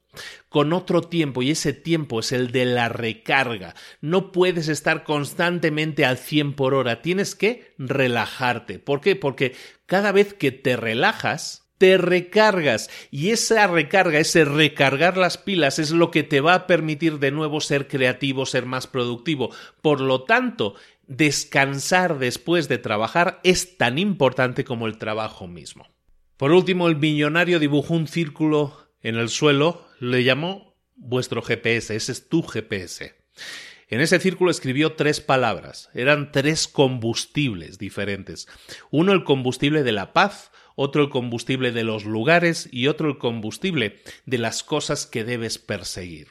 con otro tiempo y ese tiempo es el de la recarga. No puedes estar constantemente al 100 por hora, tienes que relajarte. ¿Por qué? Porque cada vez que te relajas, te recargas y esa recarga, ese recargar las pilas es lo que te va a permitir de nuevo ser creativo, ser más productivo. Por lo tanto, descansar después de trabajar es tan importante como el trabajo mismo. Por último, el millonario dibujó un círculo en el suelo le llamó vuestro GPS, ese es tu GPS. En ese círculo escribió tres palabras, eran tres combustibles diferentes. Uno el combustible de la paz, otro el combustible de los lugares y otro el combustible de las cosas que debes perseguir.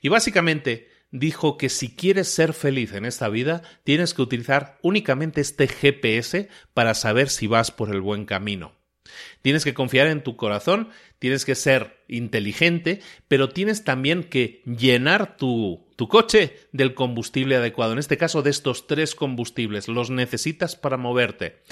Y básicamente dijo que si quieres ser feliz en esta vida, tienes que utilizar únicamente este GPS para saber si vas por el buen camino. Tienes que confiar en tu corazón, tienes que ser inteligente, pero tienes también que llenar tu, tu coche del combustible adecuado. En este caso, de estos tres combustibles, los necesitas para moverte.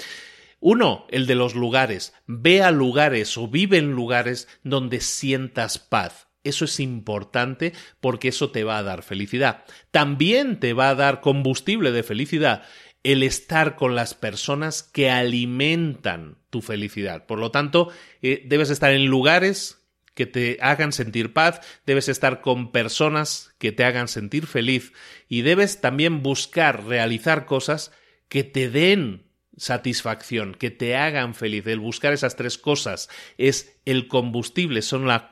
Uno, el de los lugares. Ve a lugares o vive en lugares donde sientas paz. Eso es importante porque eso te va a dar felicidad. También te va a dar combustible de felicidad el estar con las personas que alimentan tu felicidad. Por lo tanto, eh, debes estar en lugares que te hagan sentir paz, debes estar con personas que te hagan sentir feliz y debes también buscar realizar cosas que te den satisfacción, que te hagan feliz. El buscar esas tres cosas es el combustible, son la,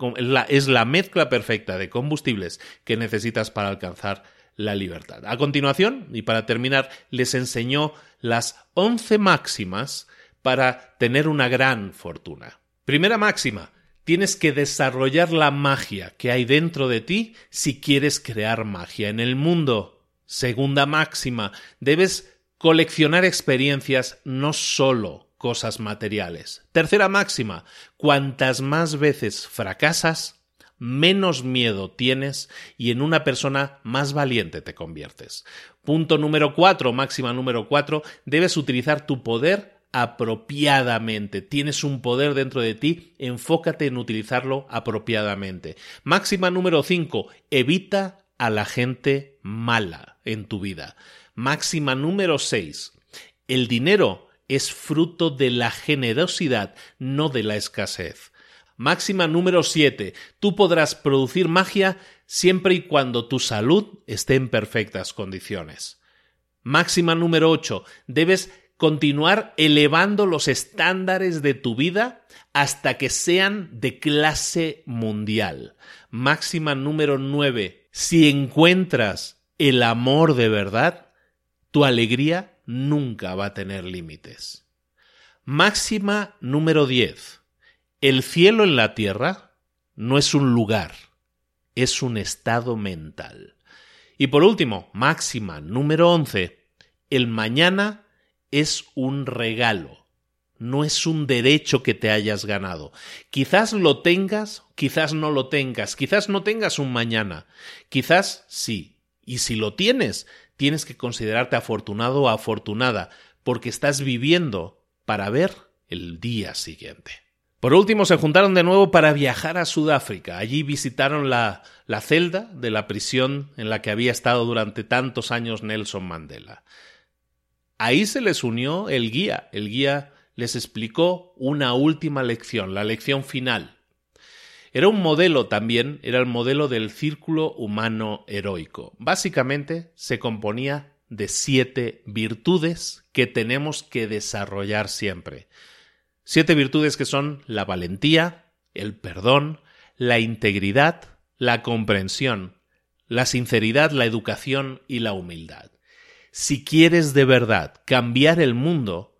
es la mezcla perfecta de combustibles que necesitas para alcanzar la libertad. A continuación, y para terminar, les enseñó las once máximas para tener una gran fortuna. Primera máxima, tienes que desarrollar la magia que hay dentro de ti si quieres crear magia en el mundo. Segunda máxima, debes coleccionar experiencias, no solo cosas materiales. Tercera máxima, cuantas más veces fracasas, menos miedo tienes y en una persona más valiente te conviertes. Punto número cuatro, máxima número cuatro, debes utilizar tu poder apropiadamente. Tienes un poder dentro de ti, enfócate en utilizarlo apropiadamente. Máxima número cinco, evita a la gente mala en tu vida. Máxima número 6. El dinero es fruto de la generosidad, no de la escasez. Máxima número 7. Tú podrás producir magia siempre y cuando tu salud esté en perfectas condiciones. Máxima número 8. Debes continuar elevando los estándares de tu vida hasta que sean de clase mundial. Máxima número 9. Si encuentras el amor de verdad, tu alegría nunca va a tener límites. Máxima número 10. El cielo en la tierra no es un lugar, es un estado mental. Y por último, máxima número 11. El mañana es un regalo, no es un derecho que te hayas ganado. Quizás lo tengas, quizás no lo tengas, quizás no tengas un mañana, quizás sí. Y si lo tienes, tienes que considerarte afortunado o afortunada, porque estás viviendo para ver el día siguiente. Por último, se juntaron de nuevo para viajar a Sudáfrica. Allí visitaron la, la celda de la prisión en la que había estado durante tantos años Nelson Mandela. Ahí se les unió el guía. El guía les explicó una última lección, la lección final. Era un modelo también, era el modelo del círculo humano heroico. Básicamente se componía de siete virtudes que tenemos que desarrollar siempre. Siete virtudes que son la valentía, el perdón, la integridad, la comprensión, la sinceridad, la educación y la humildad. Si quieres de verdad cambiar el mundo,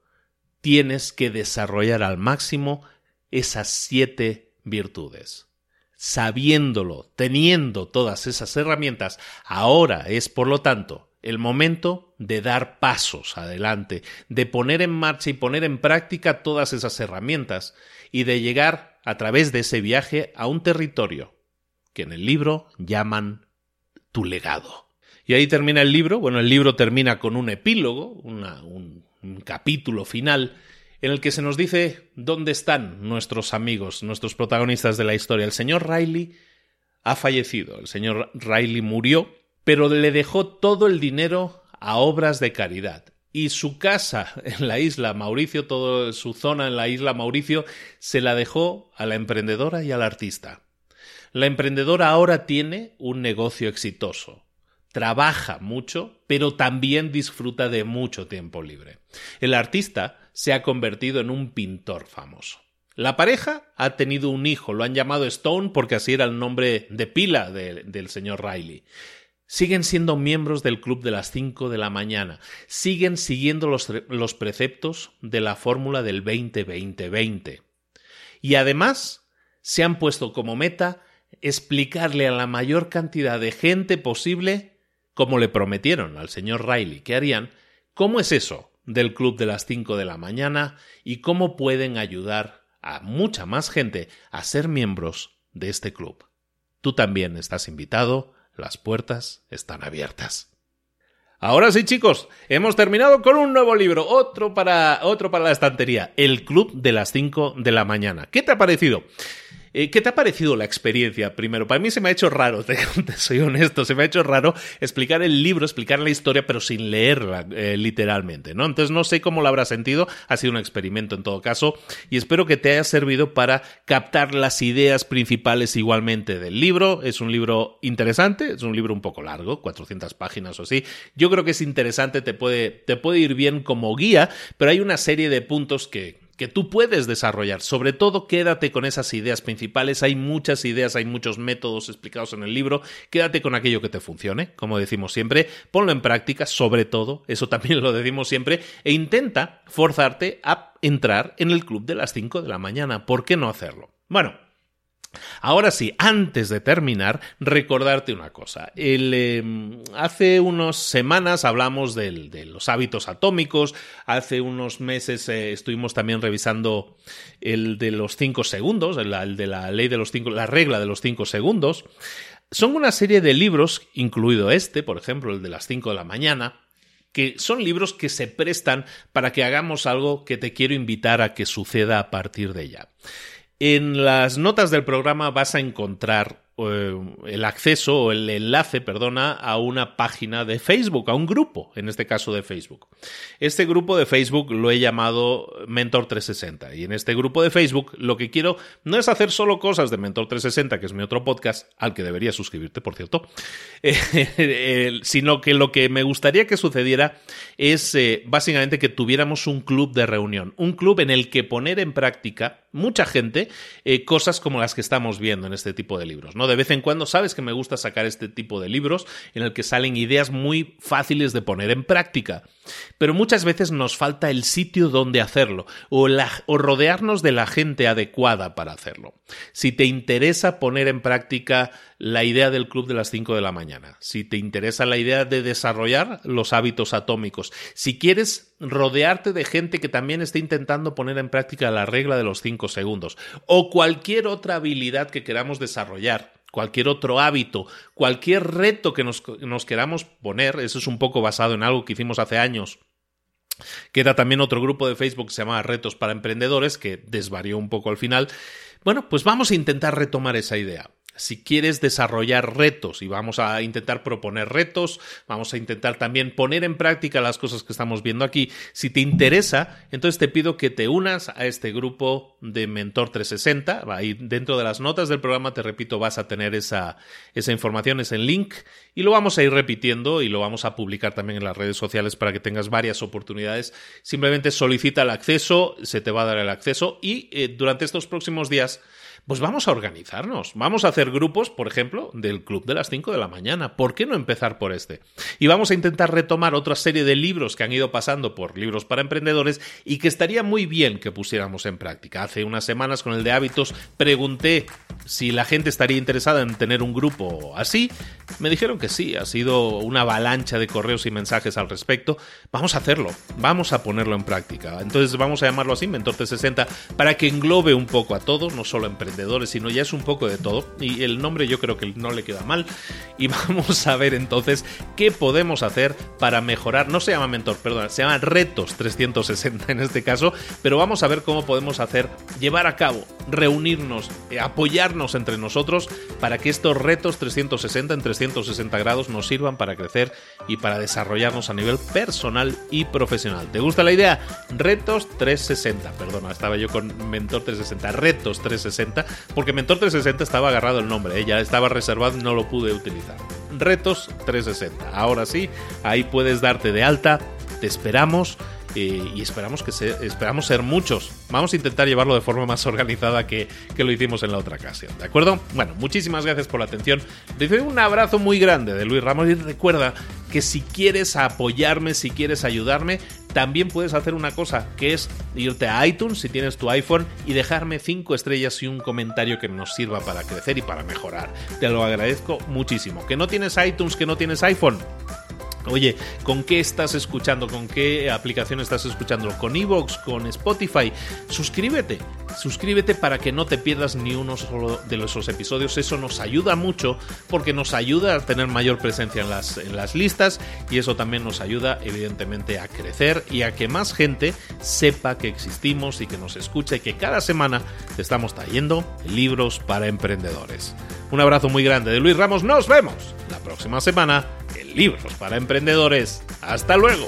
tienes que desarrollar al máximo esas siete virtudes. Sabiéndolo, teniendo todas esas herramientas, ahora es, por lo tanto, el momento de dar pasos adelante, de poner en marcha y poner en práctica todas esas herramientas y de llegar a través de ese viaje a un territorio que en el libro llaman tu legado. Y ahí termina el libro. Bueno, el libro termina con un epílogo, un, un capítulo final en el que se nos dice dónde están nuestros amigos, nuestros protagonistas de la historia. El señor Riley ha fallecido, el señor Riley murió, pero le dejó todo el dinero a obras de caridad. Y su casa en la isla Mauricio, toda su zona en la isla Mauricio, se la dejó a la emprendedora y al artista. La emprendedora ahora tiene un negocio exitoso trabaja mucho, pero también disfruta de mucho tiempo libre. El artista se ha convertido en un pintor famoso. La pareja ha tenido un hijo, lo han llamado Stone porque así era el nombre de pila del señor Riley. Siguen siendo miembros del club de las 5 de la mañana, siguen siguiendo los, los preceptos de la fórmula del 20-20-20. Y además se han puesto como meta explicarle a la mayor cantidad de gente posible como le prometieron al señor Riley que harían, ¿cómo es eso del club de las 5 de la mañana y cómo pueden ayudar a mucha más gente a ser miembros de este club? Tú también estás invitado, las puertas están abiertas. Ahora sí, chicos, hemos terminado con un nuevo libro, otro para otro para la estantería, El Club de las 5 de la mañana. ¿Qué te ha parecido? Eh, ¿Qué te ha parecido la experiencia? Primero, para mí se me ha hecho raro, te, soy honesto, se me ha hecho raro explicar el libro, explicar la historia, pero sin leerla eh, literalmente, ¿no? Entonces no sé cómo lo habrá sentido, ha sido un experimento en todo caso, y espero que te haya servido para captar las ideas principales igualmente del libro. Es un libro interesante, es un libro un poco largo, 400 páginas o así. Yo creo que es interesante, te puede, te puede ir bien como guía, pero hay una serie de puntos que, que tú puedes desarrollar. Sobre todo, quédate con esas ideas principales. Hay muchas ideas, hay muchos métodos explicados en el libro. Quédate con aquello que te funcione, como decimos siempre. Ponlo en práctica, sobre todo, eso también lo decimos siempre, e intenta forzarte a entrar en el club de las 5 de la mañana. ¿Por qué no hacerlo? Bueno, Ahora sí, antes de terminar, recordarte una cosa. Em, hace unas semanas hablamos de los hábitos atómicos, hace unos meses eh, estuvimos también revisando el de los cinco segundos, el, de la ley de los cinco, la regla de los cinco segundos. Son una serie de libros, incluido este, por ejemplo, el de las cinco de la mañana, que son libros que se prestan para que hagamos algo que te quiero invitar a que suceda a partir de ya. En las notas del programa vas a encontrar el acceso o el enlace, perdona, a una página de Facebook, a un grupo, en este caso de Facebook. Este grupo de Facebook lo he llamado Mentor 360 y en este grupo de Facebook lo que quiero no es hacer solo cosas de Mentor 360, que es mi otro podcast, al que deberías suscribirte, por cierto, eh, sino que lo que me gustaría que sucediera es eh, básicamente que tuviéramos un club de reunión, un club en el que poner en práctica mucha gente cosas como las que estamos viendo en este tipo de libros, ¿no? De vez en cuando sabes que me gusta sacar este tipo de libros en el que salen ideas muy fáciles de poner en práctica. Pero muchas veces nos falta el sitio donde hacerlo o, o rodearnos de la gente adecuada para hacerlo. Si te interesa poner en práctica la idea del club de las 5 de la mañana, si te interesa la idea de desarrollar los hábitos atómicos, si quieres rodearte de gente que también esté intentando poner en práctica la regla de los 5 segundos o cualquier otra habilidad que queramos desarrollar, cualquier otro hábito, cualquier reto que nos, queramos poner, eso es un poco basado en algo que hicimos hace años. Queda también otro grupo de Facebook que se llama Retos para Emprendedores, que desvarió un poco al final. Bueno, pues vamos a intentar retomar esa idea si quieres desarrollar retos y vamos a intentar proponer retos, vamos a intentar también poner en práctica las cosas que estamos viendo aquí. Si te interesa, entonces te pido que te unas a este grupo de Mentor 360. Ahí dentro de las notas del programa, te repito, vas a tener esa, esa información, ese link, y lo vamos a ir repitiendo y lo vamos a publicar también en las redes sociales para que tengas varias oportunidades. Simplemente solicita el acceso, se te va a dar el acceso y eh, durante estos próximos días pues vamos a organizarnos. Vamos a hacer grupos, por ejemplo, del club de las 5 de la mañana. ¿Por qué no empezar por este? Y vamos a intentar retomar otra serie de libros que han ido pasando por libros para emprendedores y que estaría muy bien que pusiéramos en práctica. Hace unas semanas con el de hábitos pregunté si la gente estaría interesada en tener un grupo así. Me dijeron que sí, ha sido una avalancha de correos y mensajes al respecto. Vamos a hacerlo, vamos a ponerlo en práctica. Entonces vamos a llamarlo así, Mentor 60 para que englobe un poco a todos, no solo emprendedores sino ya es un poco de todo. Y el nombre yo creo que no le queda mal. Y vamos a ver entonces qué podemos hacer para mejorar. No se llama mentor, perdón, se llama retos 360 en este caso, pero vamos a ver cómo podemos hacer, llevar a cabo, reunirnos, eh, apoyarnos entre nosotros para que estos retos 360 en 360 grados nos sirvan para crecer y para desarrollarnos a nivel personal y profesional. ¿Te gusta la idea? Retos 360, perdona, estaba yo con Mentor 360, Retos 360 porque Mentor 360 estaba agarrado el nombre, ¿eh? ya estaba reservado y no lo pude utilizar. Retos 360. Ahora sí, ahí puedes darte de alta. Te esperamos. Eh, y esperamos que esperamos ser muchos. Vamos a intentar llevarlo de forma más organizada que, que, lo hicimos en la otra ocasión, ¿de acuerdo? Bueno, muchísimas gracias por la atención. Te un abrazo muy grande de Luis Ramos y recuerda que si quieres apoyarme, si quieres ayudarme, también puedes hacer una cosa, que es irte a iTunes si tienes tu iPhone y dejarme 5 estrellas y un comentario que nos sirva para crecer y para mejorar. Te lo agradezco muchísimo. ¿Que no tienes iTunes, que no tienes iPhone? Oye, ¿con qué estás escuchando? ¿Con qué aplicación estás escuchando? ¿Con Evox? ¿Con Spotify? Suscríbete, suscríbete para que no te pierdas ni uno solo de esos episodios. Eso nos ayuda mucho porque nos ayuda a tener mayor presencia en las, en las listas y eso también nos ayuda evidentemente a crecer y a que más gente sepa que existimos y que nos escucha y que cada semana te estamos trayendo libros para emprendedores. Un abrazo muy grande de Luis Ramos. Nos vemos la próxima semana Libros para Emprendedores. Hasta luego.